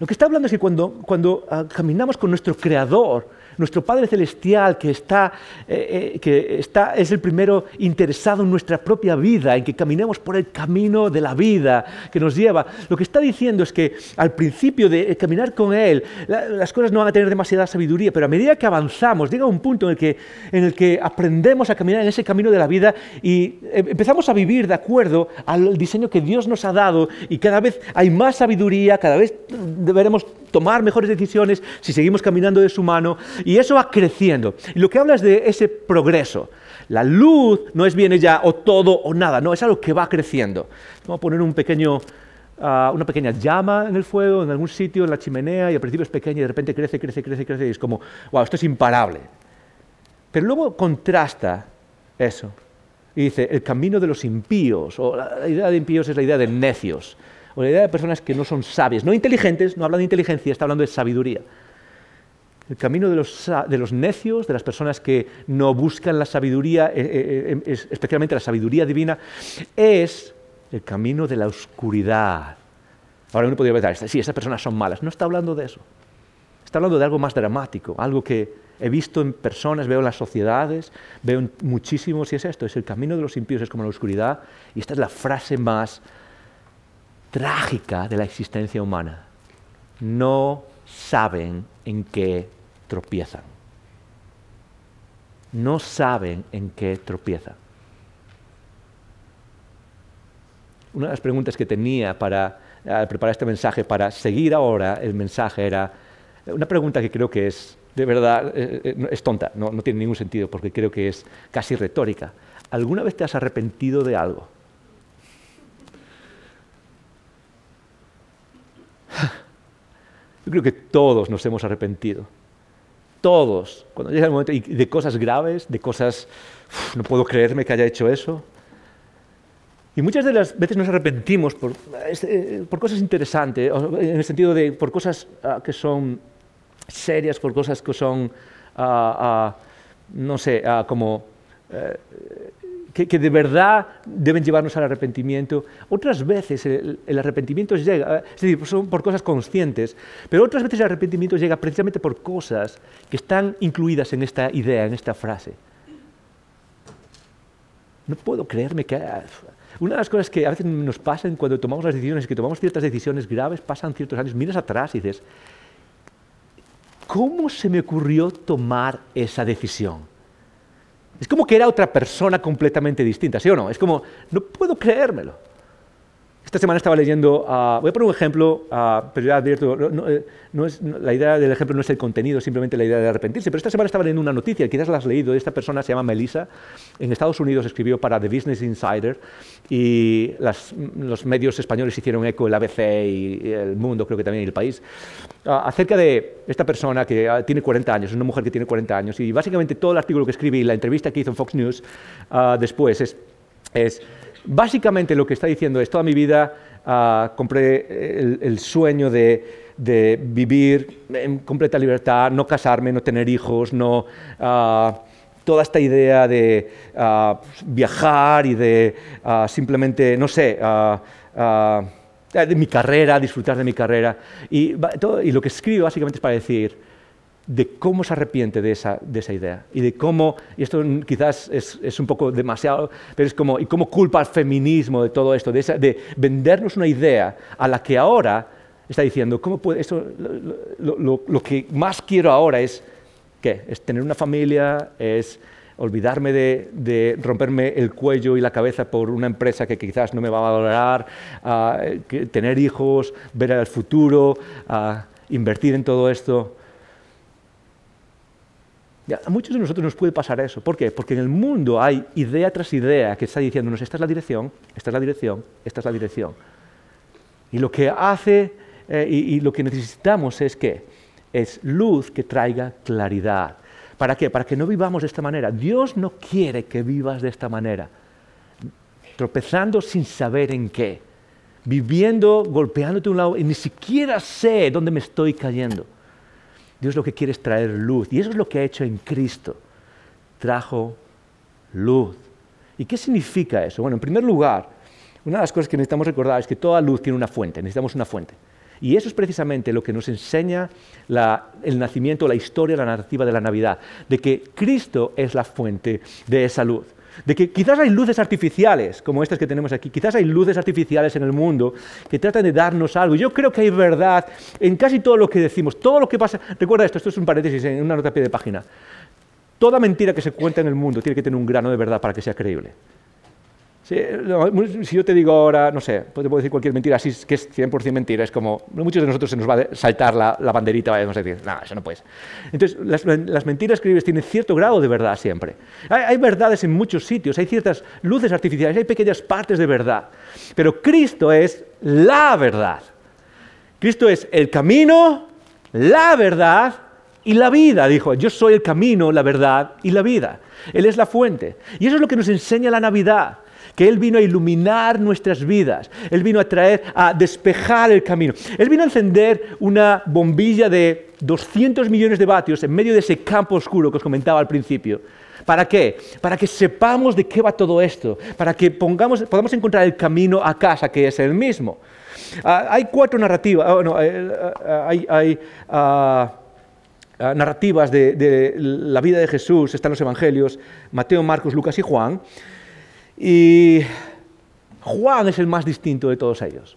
Lo que está hablando es que cuando, ah, caminamos con nuestro Creador, nuestro Padre Celestial que, está, eh, eh, que está, es el primero interesado en nuestra propia vida, en que caminemos por el camino de la vida que nos lleva. Lo que está diciendo es que al principio de caminar con Él, las cosas no van a tener demasiada sabiduría, pero a medida que avanzamos, llega un punto en el que, en el que aprendemos a caminar en ese camino de la vida y eh, empezamos a vivir de acuerdo al diseño que Dios nos ha dado y cada vez hay más sabiduría, cada vez deberemos tomar mejores decisiones si seguimos caminando de su mano y eso va creciendo. Y lo que habla es de ese progreso. La luz no es bien ya o todo o nada, no, es algo que va creciendo. Vamos a poner ah, una pequeña llama en el fuego, en algún sitio, en la chimenea, y al principio es pequeña y de repente crece, crece, crece, crece, y es como, wow, esto es imparable. Pero luego contrasta eso. Y dice, el camino de los impíos, o la idea de impíos es la idea de necios, o la idea de personas que no son sabias, no inteligentes, no habla de inteligencia, está hablando de sabiduría. El camino de los, necios, de las personas que no buscan la sabiduría, eh, eh, eh, especialmente la sabiduría divina, es el camino de la oscuridad. Ahora uno podría pensar, sí, esas personas son malas. No está hablando de eso. está hablando de algo más dramático, algo que he visto en personas, veo en las sociedades, veo en muchísimos, y es esto, es el camino de los impíos, es como la oscuridad, y esta es la frase más trágica de la existencia humana. No saben en qué tropiezan. No saben en qué tropiezan. Una de las preguntas que tenía para preparar este mensaje, para seguir ahora el mensaje, era una pregunta que creo que es, de verdad, eh, eh, es tonta, no, no tiene ningún sentido, porque creo que es casi retórica. ¿Alguna vez te has arrepentido de algo? Yo creo que todos nos hemos arrepentido. Todos. Cuando llega el momento, y de cosas graves, de cosas, no puedo creerme que haya hecho eso. Y muchas de las veces nos arrepentimos por, eh, por cosas interesantes, en el sentido de por cosas ah, que son serias, por cosas que son, ah, ah, no sé, como que, de verdad deben llevarnos al arrepentimiento. Otras veces el, arrepentimiento llega, es decir, son por cosas conscientes, pero otras veces el arrepentimiento llega precisamente por cosas que están incluidas en esta idea, en esta frase. No puedo creerme que... Una de las cosas que a veces nos pasan cuando tomamos las decisiones, que tomamos ciertas decisiones graves, pasan ciertos años, miras atrás y dices, ¿cómo se me ocurrió tomar esa decisión? Es como que era otra persona completamente distinta, ¿sí o no? Es como, no puedo creérmelo. Esta semana estaba leyendo, ah, voy a poner un ejemplo, ah, pero ya advierto, no, eh, es, la idea del ejemplo no es el contenido, simplemente la idea de arrepentirse, pero esta semana estaba leyendo una noticia, quizás la has leído, esta persona se llama Melissa, en Estados Unidos escribió para The Business Insider y los medios españoles hicieron eco, el ABC y, el Mundo, creo que también el País, ah, acerca de esta persona que tiene 40 años, es una mujer que tiene 40 años, y básicamente todo el artículo que escribí y la entrevista que hizo en Fox News después es, es Básicamente lo que está diciendo es, toda mi vida ah, compré el, sueño de, vivir en completa libertad, no casarme, no tener hijos, no... Ah, toda esta idea de ah, viajar y de simplemente, no sé, de mi carrera, disfrutar de mi carrera. Y, y lo que escribo básicamente es para decir, de cómo se arrepiente de esa, de esa idea y de cómo, y esto quizás es, es, un poco demasiado, pero es como, y cómo culpa al feminismo de todo esto, de, de vendernos una idea a la que ahora está diciendo, ¿cómo puede, esto, lo, lo, lo, que más quiero ahora es, ¿qué? Es tener una familia, es olvidarme de, de, romperme el cuello y la cabeza por una empresa que quizás no me va a valorar, uh, tener hijos, ver al futuro, uh, invertir en todo esto a muchos de nosotros nos puede pasar eso. ¿Por qué? Porque en el mundo hay idea tras idea que está diciéndonos, esta es la dirección, esta es la dirección, esta es la dirección. Y lo que hace eh, y, lo que necesitamos es que es luz que traiga claridad. ¿Para qué? Para que no vivamos de esta manera. Dios no quiere que vivas de esta manera, tropezando sin saber en qué, viviendo, golpeándote un lado y ni siquiera sé dónde me estoy cayendo. Dios lo que quiere es traer luz. Y eso es lo que ha hecho en Cristo. Trajo luz. ¿Y qué significa eso? Bueno, en primer lugar, una de las cosas que necesitamos recordar es que toda luz tiene una fuente, necesitamos una fuente. Y eso es precisamente lo que nos enseña el nacimiento, la historia, la narrativa de la Navidad, de que Cristo es la fuente de esa luz de que quizás hay luces artificiales, como estas que tenemos aquí, quizás hay luces artificiales en el mundo que tratan de darnos algo. Yo creo que hay verdad en casi todo lo que decimos, todo lo que pasa. Recuerda esto, esto es un paréntesis en una nota a pie de página. Toda mentira que se cuenta en el mundo tiene que tener un grano de verdad para que sea creíble. Si, yo te digo ahora, no sé, te puedo decir cualquier mentira, así que es 100% mentira, es como, muchos de nosotros se nos va a saltar la, banderita, vamos a decir, no, eso no puedes. Entonces, las, mentiras creíbles tienen cierto grado de verdad siempre. Hay, hay, verdades en muchos sitios, hay ciertas luces artificiales, hay pequeñas partes de verdad, pero Cristo es la verdad. Cristo es el camino, la verdad y la vida, dijo, yo soy el camino, la verdad y la vida. Él es la fuente. Y eso es lo que nos enseña la Navidad que Él vino a iluminar nuestras vidas, Él vino a traer, a despejar el camino. Él vino a encender una bombilla de 200 millones de vatios en medio de ese campo oscuro que os comentaba al principio. ¿Para qué? Para que sepamos de qué va todo esto, para que pongamos, podamos encontrar el camino a casa, que es el mismo. Ah, hay cuatro narrativas, ah, eh, ah, hay, hay ah, narrativas de, la vida de Jesús están los evangelios, Mateo, Marcos, Lucas y Juan. Y Juan es el más distinto de todos ellos.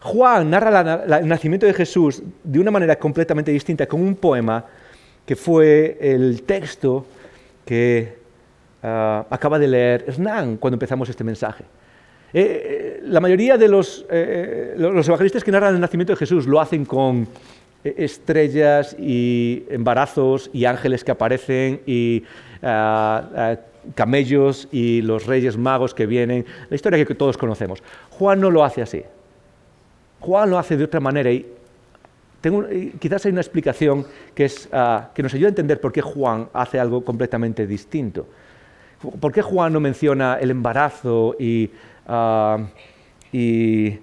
Juan narra el nacimiento de Jesús de una manera completamente distinta, con un poema que fue el texto que ah, acaba de leer Hernán cuando empezamos este mensaje. Eh, eh, la mayoría de los, eh, los evangelistas que narran el nacimiento de Jesús lo hacen con estrellas y embarazos y ángeles que aparecen y ah, ah, camellos y los reyes magos que vienen, la historia que todos conocemos. Juan no lo hace así. Juan lo hace de otra manera y quizás hay una explicación que, es, ah, que nos ayuda a entender por qué Juan hace algo completamente distinto. ¿Por qué Juan no menciona el embarazo y, y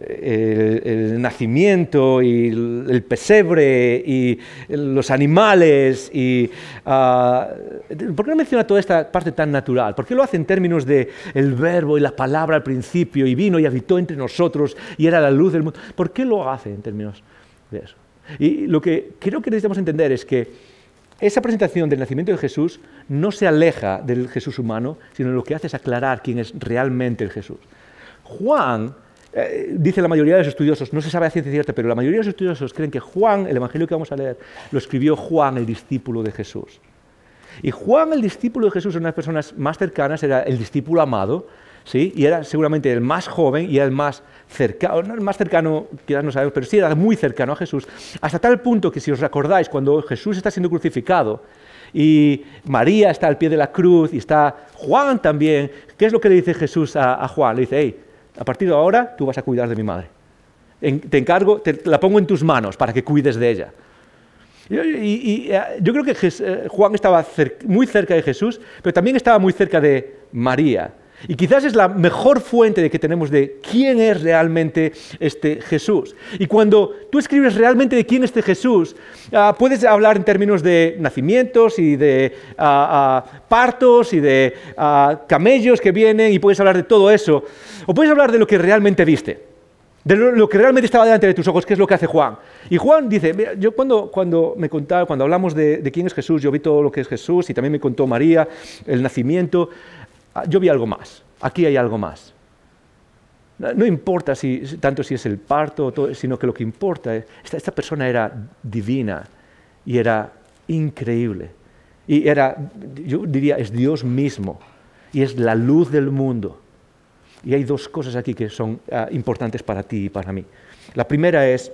el, nacimiento y el, pesebre y los animales. Y, ah, ¿Por qué no menciona toda esta parte tan natural? ¿Por qué lo hace en términos de el verbo y la palabra al principio y vino y habitó entre nosotros y era la luz del mundo? ¿Por qué lo hace en términos de eso? Y lo que creo que necesitamos entender es que esa presentación del nacimiento de Jesús no se aleja del Jesús humano, sino lo que hace es aclarar quién es realmente el Jesús. Juan eh, dice la mayoría de los estudiosos, no se sabe a ciencia cierta, pero la mayoría de los estudiosos creen que Juan, el Evangelio que vamos a leer, lo escribió Juan, el discípulo de Jesús. Y Juan, el discípulo de Jesús, de las personas más cercanas, era el discípulo amado, ¿sí? y era seguramente el más joven y el más cercano, no el más cercano, quizás no sabemos, pero sí era muy cercano a Jesús, hasta tal punto que si os recordáis, cuando Jesús está siendo crucificado, y María está al pie de la cruz y está Juan también. ¿Qué es lo que le dice Jesús a, a Juan? Le dice, hey, a partir de ahora tú vas a cuidar de mi madre. te encargo, te, la pongo en tus manos para que cuides de ella. Y, eh, yo creo que eh, Juan estaba muy cerca de Jesús, pero también estaba muy cerca de María. Y quizás es la mejor fuente de que tenemos de quién es realmente este Jesús. Y cuando tú escribes realmente de quién es este Jesús, ah, puedes hablar en términos de nacimientos y de ah, ah, partos y de camellos que vienen y puedes hablar de todo eso. O puedes hablar de lo que realmente viste, de lo, que realmente estaba delante de tus ojos, que es lo que hace Juan. Y Juan dice, yo cuando, cuando me contaba, cuando hablamos de, de quién es Jesús, yo vi todo lo que es Jesús y también me contó María, el nacimiento. Ah, yo vi algo más, aquí hay algo más. No importa tanto si es el parto, sino que lo que importa es, esta, esta persona era divina y era increíble. Y era, yo diría, es Dios mismo y es la luz del mundo. Y hay dos cosas aquí que son ah, importantes para ti y para mí. La primera es,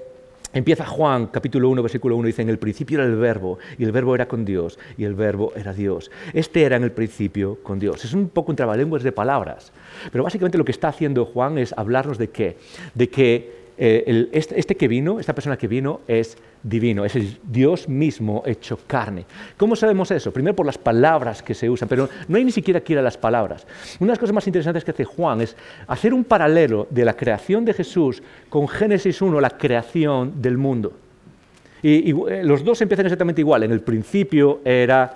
Empieza Juan capítulo 1, versículo 1, dice, en el principio era el verbo, y el verbo era con Dios, y el verbo era Dios. Este era en el principio con Dios. Es un poco un trabalenguas de palabras, pero básicamente lo que está haciendo Juan es hablarnos de qué, de que eh, este, este, que vino, esta persona que vino es divino, es el Dios mismo hecho carne. ¿Cómo sabemos eso? Primero por las palabras que se usan, pero no hay ni siquiera que ir a las palabras. Una de las cosas más interesantes que hace Juan es hacer un paralelo de la creación de Jesús con Génesis 1, la creación del mundo. Y, eh, los dos empiezan exactamente igual. En el principio era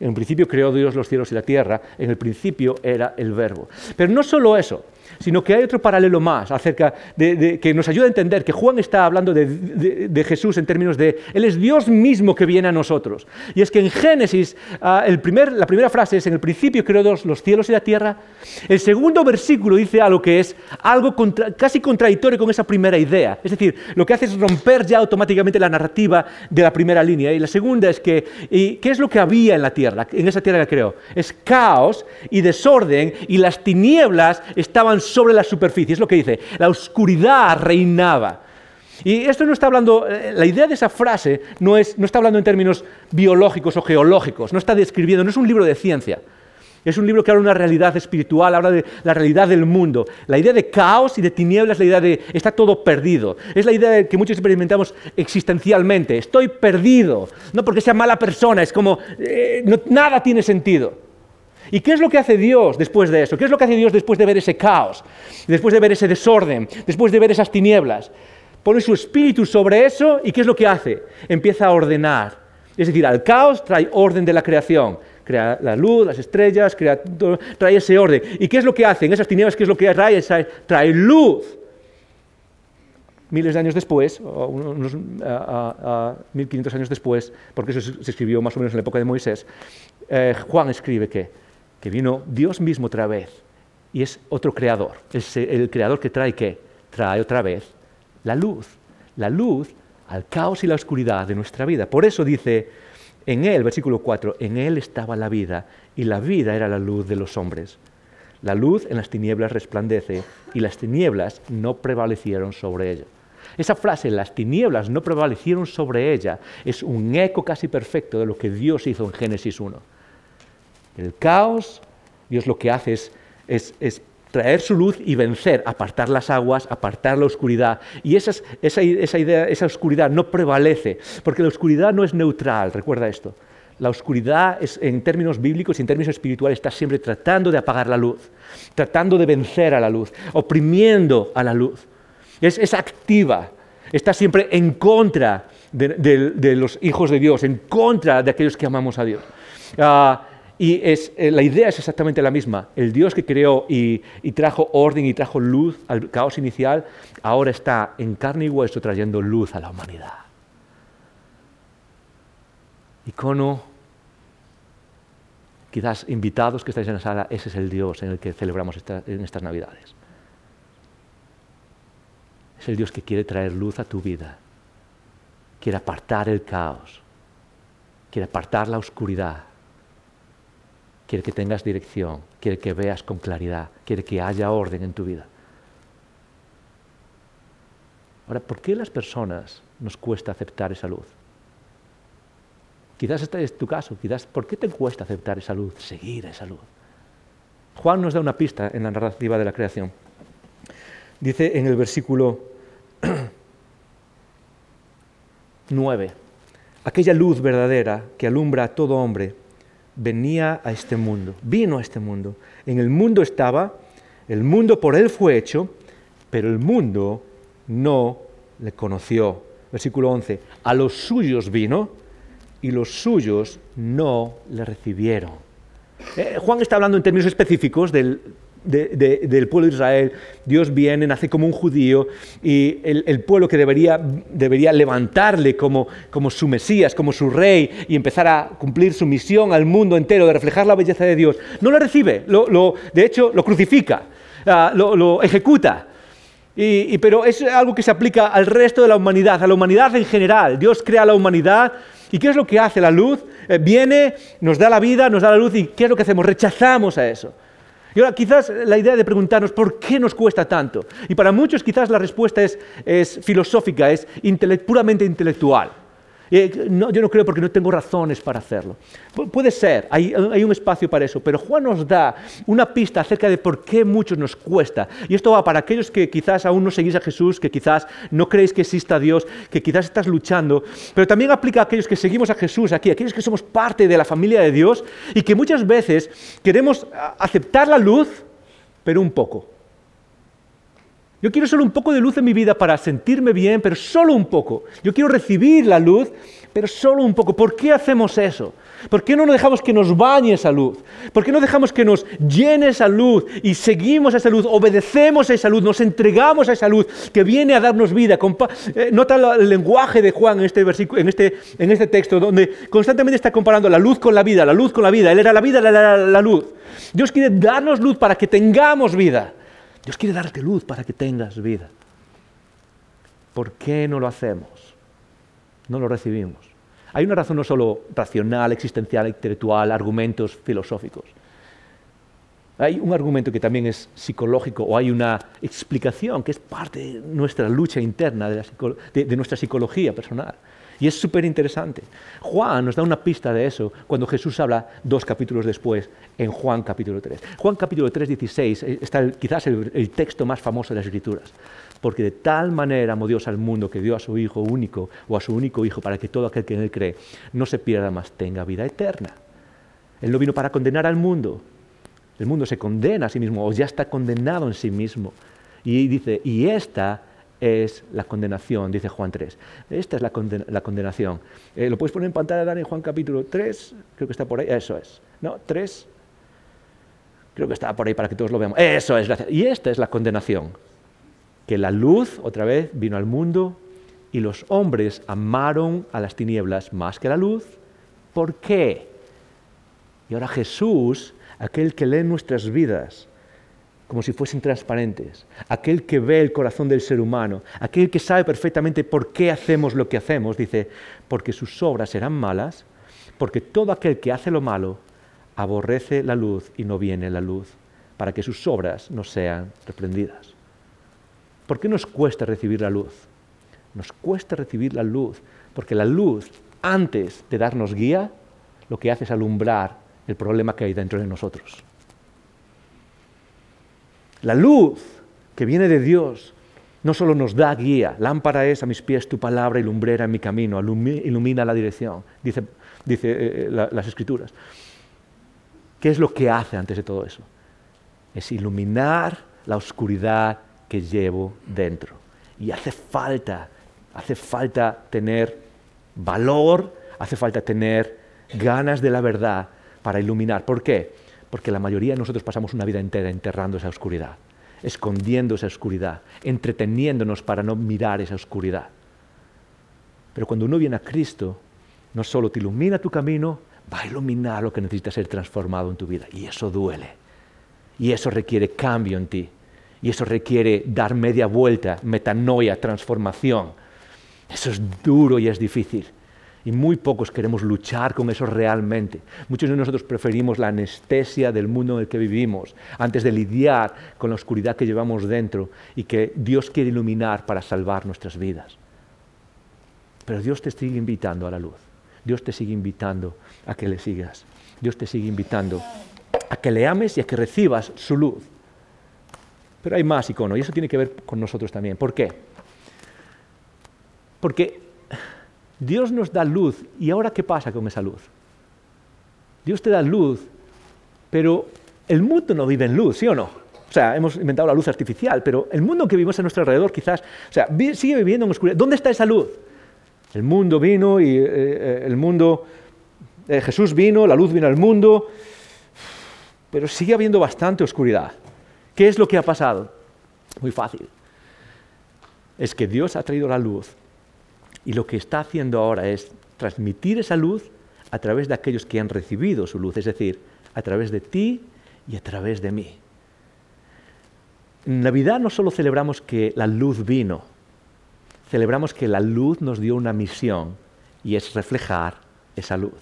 en el principio creó Dios los cielos y la tierra, en el principio era el verbo. Pero no solo eso, sino que hay otro paralelo más acerca de, que nos ayuda a entender que Juan está hablando de, Jesús en términos de Él es Dios mismo que viene a nosotros. Y es que en Génesis, ah, el primer, la primera frase es, en el principio creó Dios los cielos y la tierra. El segundo versículo dice algo que es algo casi contradictorio con esa primera idea. Es decir, lo que hace es romper ya automáticamente la narrativa de la primera línea. Y la segunda es que, ¿y ¿qué es lo que había en la tierra? En esa tierra que creó. Es caos y desorden y las tinieblas estaban sobre la superficie. Es lo que dice, la oscuridad reinaba. Y esto no está hablando, eh, la idea de esa frase no, es, no está hablando en términos biológicos o geológicos, no está describiendo, no es un libro de ciencia. Es un libro que habla de una realidad espiritual, habla de la realidad del mundo. La idea de caos y de tinieblas la idea de está todo perdido. Es la idea de que muchos experimentamos existencialmente. Estoy perdido. No porque sea mala persona, es como eh, nada tiene sentido. ¿Y qué es lo que hace Dios después de eso? ¿Qué es lo que hace Dios después de ver ese caos? Después de ver ese desorden, después de ver esas tinieblas. Pone su espíritu sobre eso y ¿qué es lo que hace? Empieza a ordenar. Es decir, al caos trae orden de la creación. Crea la luz, las estrellas, crea, trae ese orden. ¿Y qué es lo que hace? En esas tinieblas, ¿qué es lo que trae? Trae luz. miles de años después, o unos 1500 años después, porque eso se escribió más o menos en la época de Moisés, eh, Juan escribe que, que vino Dios mismo otra vez y es otro creador, es el creador que trae qué? Trae otra vez la luz, la luz al caos y la oscuridad de nuestra vida. Por eso dice en él, versículo 4, en él estaba la vida y la vida era la luz de los hombres. La luz en las tinieblas resplandece y las tinieblas no prevalecieron sobre ella. Esa frase, las tinieblas no prevalecieron sobre ella, es un eco casi perfecto de lo que Dios hizo en Génesis 1. El caos, Dios lo que hace es, es, traer su luz y vencer, apartar las aguas, apartar la oscuridad. Y esa, esa, idea, esa oscuridad no prevalece, porque la oscuridad no es neutral, recuerda esto. La oscuridad, es, en términos bíblicos y en términos espirituales, está siempre tratando de apagar la luz, tratando de vencer a la luz, oprimiendo a la luz. Es, activa, está siempre en contra de, los hijos de Dios, en contra de aquellos que amamos a Dios. Ah, y eh, la idea es exactamente la misma. El Dios que creó y, trajo orden y trajo luz al caos inicial, ahora está en carne y hueso trayendo luz a la humanidad icono, quizás invitados que estáis en la sala, ese es el Dios en el que celebramos estas Navidades. Es el Dios que quiere traer luz a tu vida, quiere apartar el caos, quiere apartar la oscuridad, quiere que tengas dirección, quiere que veas con claridad, quiere que haya orden en tu vida. Ahora, ¿por qué las personas nos cuesta aceptar esa luz? Quizás este es tu caso, quizás, ¿por qué te cuesta aceptar esa luz, seguir esa luz? Juan nos da una pista en la narrativa de la creación. Dice en el versículo 9, aquella luz verdadera que alumbra a todo hombre venía a este mundo, vino a este mundo. En el mundo estaba, el mundo por él fue hecho, pero el mundo no le conoció. Versículo 11, a los suyos vino, y los suyos no le recibieron. Eh, Juan está hablando en términos específicos del, pueblo de Israel. Dios viene, nace como un judío y el, pueblo que debería, debería levantarle como, como, su Mesías, como su rey y empezar a cumplir su misión al mundo entero de reflejar la belleza de Dios, no lo recibe, lo, de hecho lo crucifica, ah, lo, ejecuta. Y, pero es algo que se aplica al resto de la humanidad, a la humanidad en general. Dios crea la humanidad ¿Y qué es lo que hace la luz? Eh, viene, nos da la vida, nos da la luz y ¿qué es lo que hacemos? Rechazamos a eso. Y ahora quizás la idea de preguntarnos por qué nos cuesta tanto. Y para muchos quizás la respuesta es, es filosófica, es puramente intelectual. Eh, no, yo no creo porque no tengo razones para hacerlo. puede ser, hay, un espacio para eso, pero Juan nos da una pista acerca de por qué muchos nos cuesta. Y esto va para aquellos que quizás aún no seguís a Jesús, que quizás no creéis que exista Dios, que quizás estás luchando, pero también aplica a aquellos que seguimos a Jesús aquí, aquellos que somos parte de la familia de Dios y que muchas veces queremos aceptar la luz, pero un poco. Yo quiero solo un poco de luz en mi vida para sentirme bien, pero solo un poco. Yo quiero recibir la luz, pero solo un poco. ¿Por qué hacemos eso? ¿Por qué no dejamos que nos bañe esa luz? ¿Por qué no dejamos que nos llene esa luz y seguimos esa luz, obedecemos a esa luz, nos entregamos a esa luz que viene a darnos vida? Eh, nota el lenguaje de Juan en este, versículo, en, este, en este texto, donde constantemente está comparando la luz con la vida, la luz con la vida. Él era la vida, él era la luz. Dios quiere darnos luz para que tengamos vida. Dios quiere darte luz para que tengas vida. ¿Por qué no lo hacemos? No lo recibimos. Hay una razón no solo racional, existencial, intelectual, argumentos filosóficos. Hay un argumento que también es psicológico o hay una explicación que es parte de nuestra lucha interna, de, nuestra psicología personal. Y es súper interesante. Juan nos da una pista de eso cuando Jesús habla dos capítulos después, en Juan capítulo 3. Juan capítulo 3, 16 eh, está quizás el, texto más famoso de las Escrituras. Porque de tal manera amó Dios al mundo que dio a su Hijo único o a su único Hijo para que todo aquel que en él cree no se pierda más, tenga vida eterna. Él no vino para condenar al mundo. El mundo se condena a sí mismo o ya está condenado en sí mismo. Y dice, y esta es la condenación, dice Juan 3. Esta es la, condenación. Eh, ¿Lo puedes poner en pantalla, Dani, Juan capítulo 3? Creo que está por ahí. Eso es. ¿No? 3. Creo que está por ahí para que todos lo veamos. Eso es. Y esta es la condenación. que la luz, otra vez, vino al mundo y los hombres amaron a las tinieblas más que a la luz. ¿Por qué? Y ahora Jesús, aquel que lee nuestras vidas como si fuesen transparentes, aquel que ve el corazón del ser humano, aquel que sabe perfectamente por qué hacemos lo que hacemos, dice, porque sus obras serán malas, porque todo aquel que hace lo malo aborrece la luz y no viene la luz, para que sus obras no sean reprendidas. ¿Por qué nos cuesta recibir la luz? Nos cuesta recibir la luz, porque la luz, antes de darnos guía, lo que hace es alumbrar el problema que hay dentro de nosotros. La luz que viene de Dios no solo nos da guía, lámpara es a mis pies tu palabra y lumbrera en mi camino, ilumina la dirección, dice, dice eh, eh, las escrituras. ¿Qué es lo que hace antes de todo eso? Es iluminar la oscuridad que llevo dentro. Y hace falta, hace falta tener valor, hace falta tener ganas de la verdad para iluminar. ¿Por qué? Porque la mayoría de nosotros pasamos una vida entera enterrando esa oscuridad, escondiendo esa oscuridad, entreteniéndonos para no mirar esa oscuridad. Pero cuando uno viene a Cristo, no solo te ilumina tu camino, va a iluminar lo que necesita ser transformado en tu vida. Y eso duele. Y eso requiere cambio en ti. Y eso requiere dar media vuelta, metanoia, transformación. Eso es duro y es difícil. Y muy pocos queremos luchar con eso realmente. Muchos de nosotros preferimos la anestesia del mundo en el que vivimos antes de lidiar con la oscuridad que llevamos dentro y que Dios quiere iluminar para salvar nuestras vidas. Pero Dios te sigue invitando a la luz. Dios te sigue invitando a que le sigas. Dios te sigue invitando a que le ames y a que recibas su luz. Pero hay más icono y eso tiene que ver con nosotros también. ¿Por qué? Porque Dios nos da luz y ahora ¿qué pasa con esa luz? Dios te da luz, pero el mundo no vive en luz, ¿sí o no? O sea, hemos inventado la luz artificial, pero el mundo que vivimos a nuestro alrededor quizás, o sea, sigue viviendo en oscuridad. ¿Dónde está esa luz? El mundo vino y eh, eh, el mundo, eh, Jesús vino, la luz vino al mundo, pero sigue habiendo bastante oscuridad. ¿Qué es lo que ha pasado? Muy fácil. Es que Dios ha traído la luz y lo que está haciendo ahora es transmitir esa luz a través de aquellos que han recibido su luz, es decir, a través de ti y a través de mí. En Navidad no solo celebramos que la luz vino, celebramos que la luz nos dio una misión y es reflejar esa luz.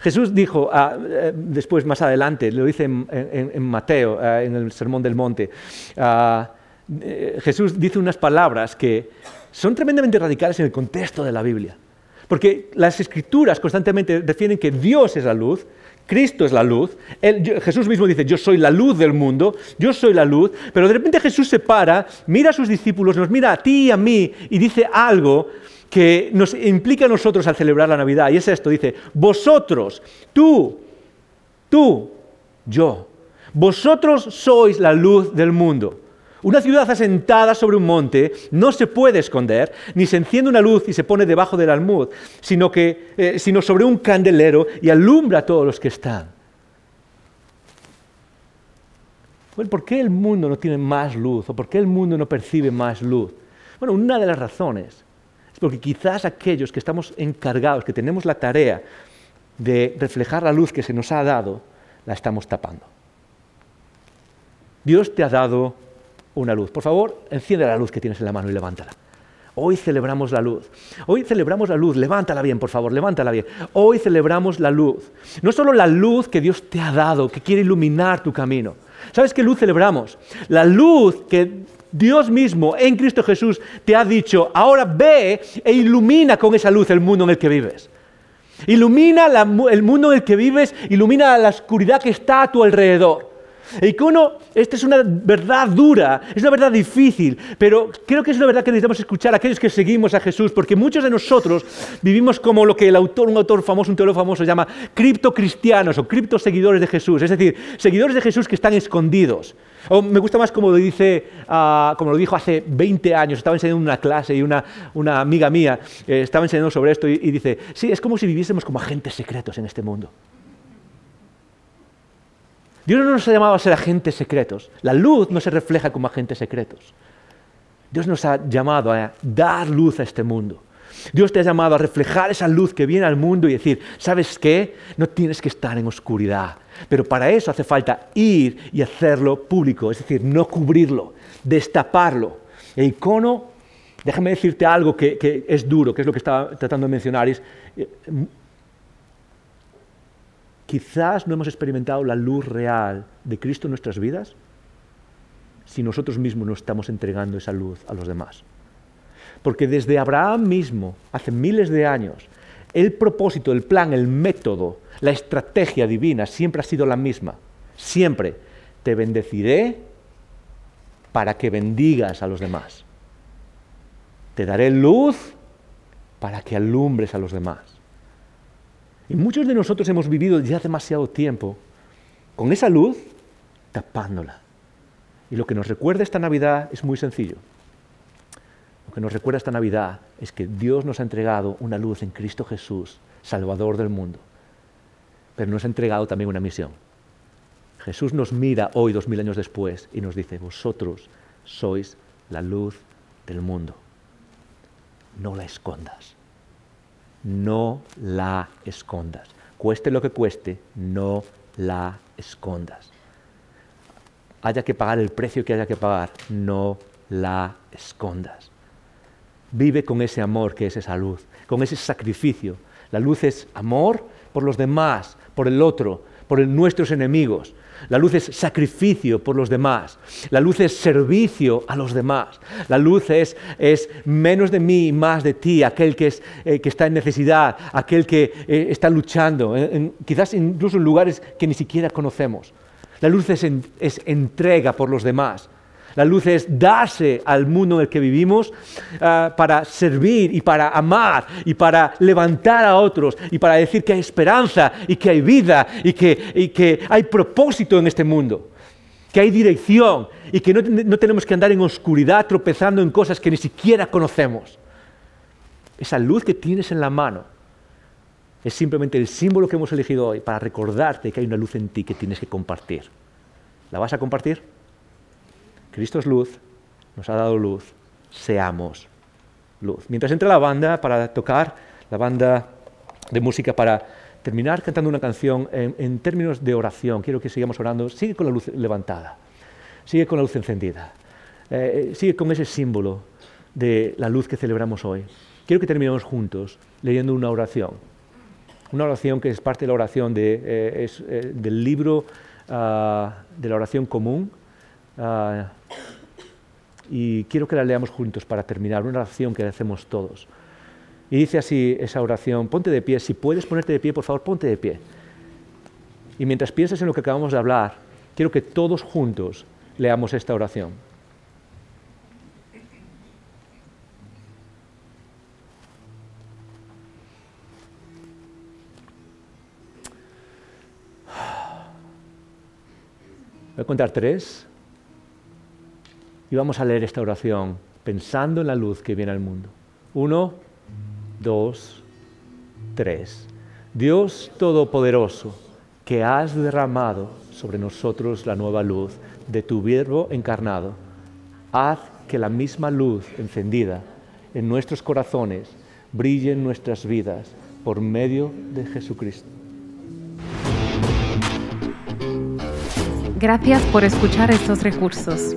Jesús dijo, ah, eh, después más adelante, lo dice en, Mateo, ah, en el Sermón del Monte, ah, eh, Jesús dice unas palabras que son tremendamente radicales en el contexto de la Biblia. Porque las escrituras constantemente defienden que Dios es la luz, Cristo es la luz. Jesús mismo dice, yo soy la luz del mundo, yo soy la luz. Pero de repente Jesús se para, mira a sus discípulos, nos mira a ti y a mí y dice algo que nos implica a nosotros al celebrar la Navidad. Y es esto, dice, vosotros, tú, tú, yo, vosotros sois la luz del mundo. Una ciudad asentada sobre un monte no se puede esconder, ni se enciende una luz y se pone debajo del almud, sino, que, eh, sino sobre un candelero y alumbra a todos los que están. ¿Por qué el mundo no tiene más luz? ¿O por qué el mundo no percibe más luz? Bueno, una de las razones porque quizás aquellos que estamos encargados, que tenemos la tarea de reflejar la luz que se nos ha dado, la estamos tapando. Dios te ha dado una luz. Por favor, enciende la luz que tienes en la mano y levántala. Hoy celebramos la luz. Hoy celebramos la luz. Levántala bien, por favor, levántala bien. Hoy celebramos la luz. No solo la luz que Dios te ha dado, que quiere iluminar tu camino. ¿Sabes qué luz celebramos? La luz que Dios mismo en Cristo Jesús te ha dicho, ahora ve e ilumina con esa luz el mundo en el que vives. Ilumina el mundo en el que vives, ilumina la oscuridad que está a tu alrededor. E icono, esta es una verdad dura, es una verdad difícil, pero creo que es una verdad que necesitamos escuchar a aquellos que seguimos a Jesús, porque muchos de nosotros vivimos como lo que el autor, un autor famoso, un teólogo famoso llama criptocristianos o criptoseguidores de Jesús, es decir, seguidores de Jesús que están escondidos. O me gusta más como lo, dice, ah, como lo dijo hace 20 años, estaba enseñando una clase y una, amiga mía eh, estaba enseñando sobre esto y dice, sí, es como si viviésemos como agentes secretos en este mundo. Dios no nos ha llamado a ser agentes secretos. La luz no se refleja como agentes secretos. Dios nos ha llamado a dar luz a este mundo. Dios te ha llamado a reflejar esa luz que viene al mundo y decir, ¿sabes qué? No tienes que estar en oscuridad. Pero para eso hace falta ir y hacerlo público, es decir, no cubrirlo, destaparlo. El icono, déjame decirte algo que, es duro, que es lo que estaba tratando de mencionar, es, eh, quizás no hemos experimentado la luz real de Cristo en nuestras vidas si nosotros mismos no estamos entregando esa luz a los demás. Porque desde Abraham mismo, hace miles de años, el propósito, el plan, el método, la estrategia divina siempre ha sido la misma. Siempre te bendeciré para que bendigas a los demás. Te daré luz para que alumbres a los demás. Y muchos de nosotros hemos vivido ya demasiado tiempo con esa luz tapándola. Y lo que nos recuerda esta Navidad es muy sencillo. Lo que nos recuerda esta Navidad es que Dios nos ha entregado una luz en Cristo Jesús, Salvador del mundo. Pero nos ha entregado también una misión. Jesús nos mira hoy, dos mil años después, y nos dice, vosotros sois la luz del mundo. No la escondas. No la escondas. Cueste lo que cueste, no la escondas. Haya que pagar el precio que haya que pagar, no la escondas. Vive con ese amor que es esa luz, con ese sacrificio. La luz es amor por los demás, por el otro, por nuestros enemigos. La luz es sacrificio por los demás. La luz es servicio a los demás. La luz es, menos de mí y más de ti, aquel que, eh, está en necesidad, aquel que eh, está luchando, quizás incluso en lugares que ni siquiera conocemos. La luz es entrega por los demás. La luz es darse al mundo en el que vivimos ah, para servir y para amar y para levantar a otros y para decir que hay esperanza y que hay vida y que, hay propósito en este mundo, que hay dirección y que no, no tenemos que andar en oscuridad tropezando en cosas que ni siquiera conocemos. Esa luz que tienes en la mano es simplemente el símbolo que hemos elegido hoy para recordarte que hay una luz en ti que tienes que compartir. ¿La vas a compartir? Cristo es luz, nos ha dado luz, seamos luz. Mientras entra la banda para tocar, la banda de música para terminar cantando una canción en, términos de oración, quiero que sigamos orando, sigue con la luz levantada, sigue con la luz encendida, eh, eh, sigue con ese símbolo de la luz que celebramos hoy. Quiero que terminemos juntos leyendo una oración, una oración que es parte de la oración eh, del libro ah, de la oración común, Ah, y quiero que la leamos juntos para terminar, una oración que hacemos todos. Y dice así esa oración, ponte de pie, si puedes ponerte de pie, por favor, ponte de pie. Y mientras piensas en lo que acabamos de hablar, quiero que todos juntos leamos esta oración. Voy a contar tres. Y vamos a leer esta oración pensando en la luz que viene al mundo. Uno, dos, tres. Dios Todopoderoso, que has derramado sobre nosotros la nueva luz de tu Verbo encarnado, haz que la misma luz encendida en nuestros corazones brille en nuestras vidas por medio de Jesucristo. Gracias por escuchar estos recursos.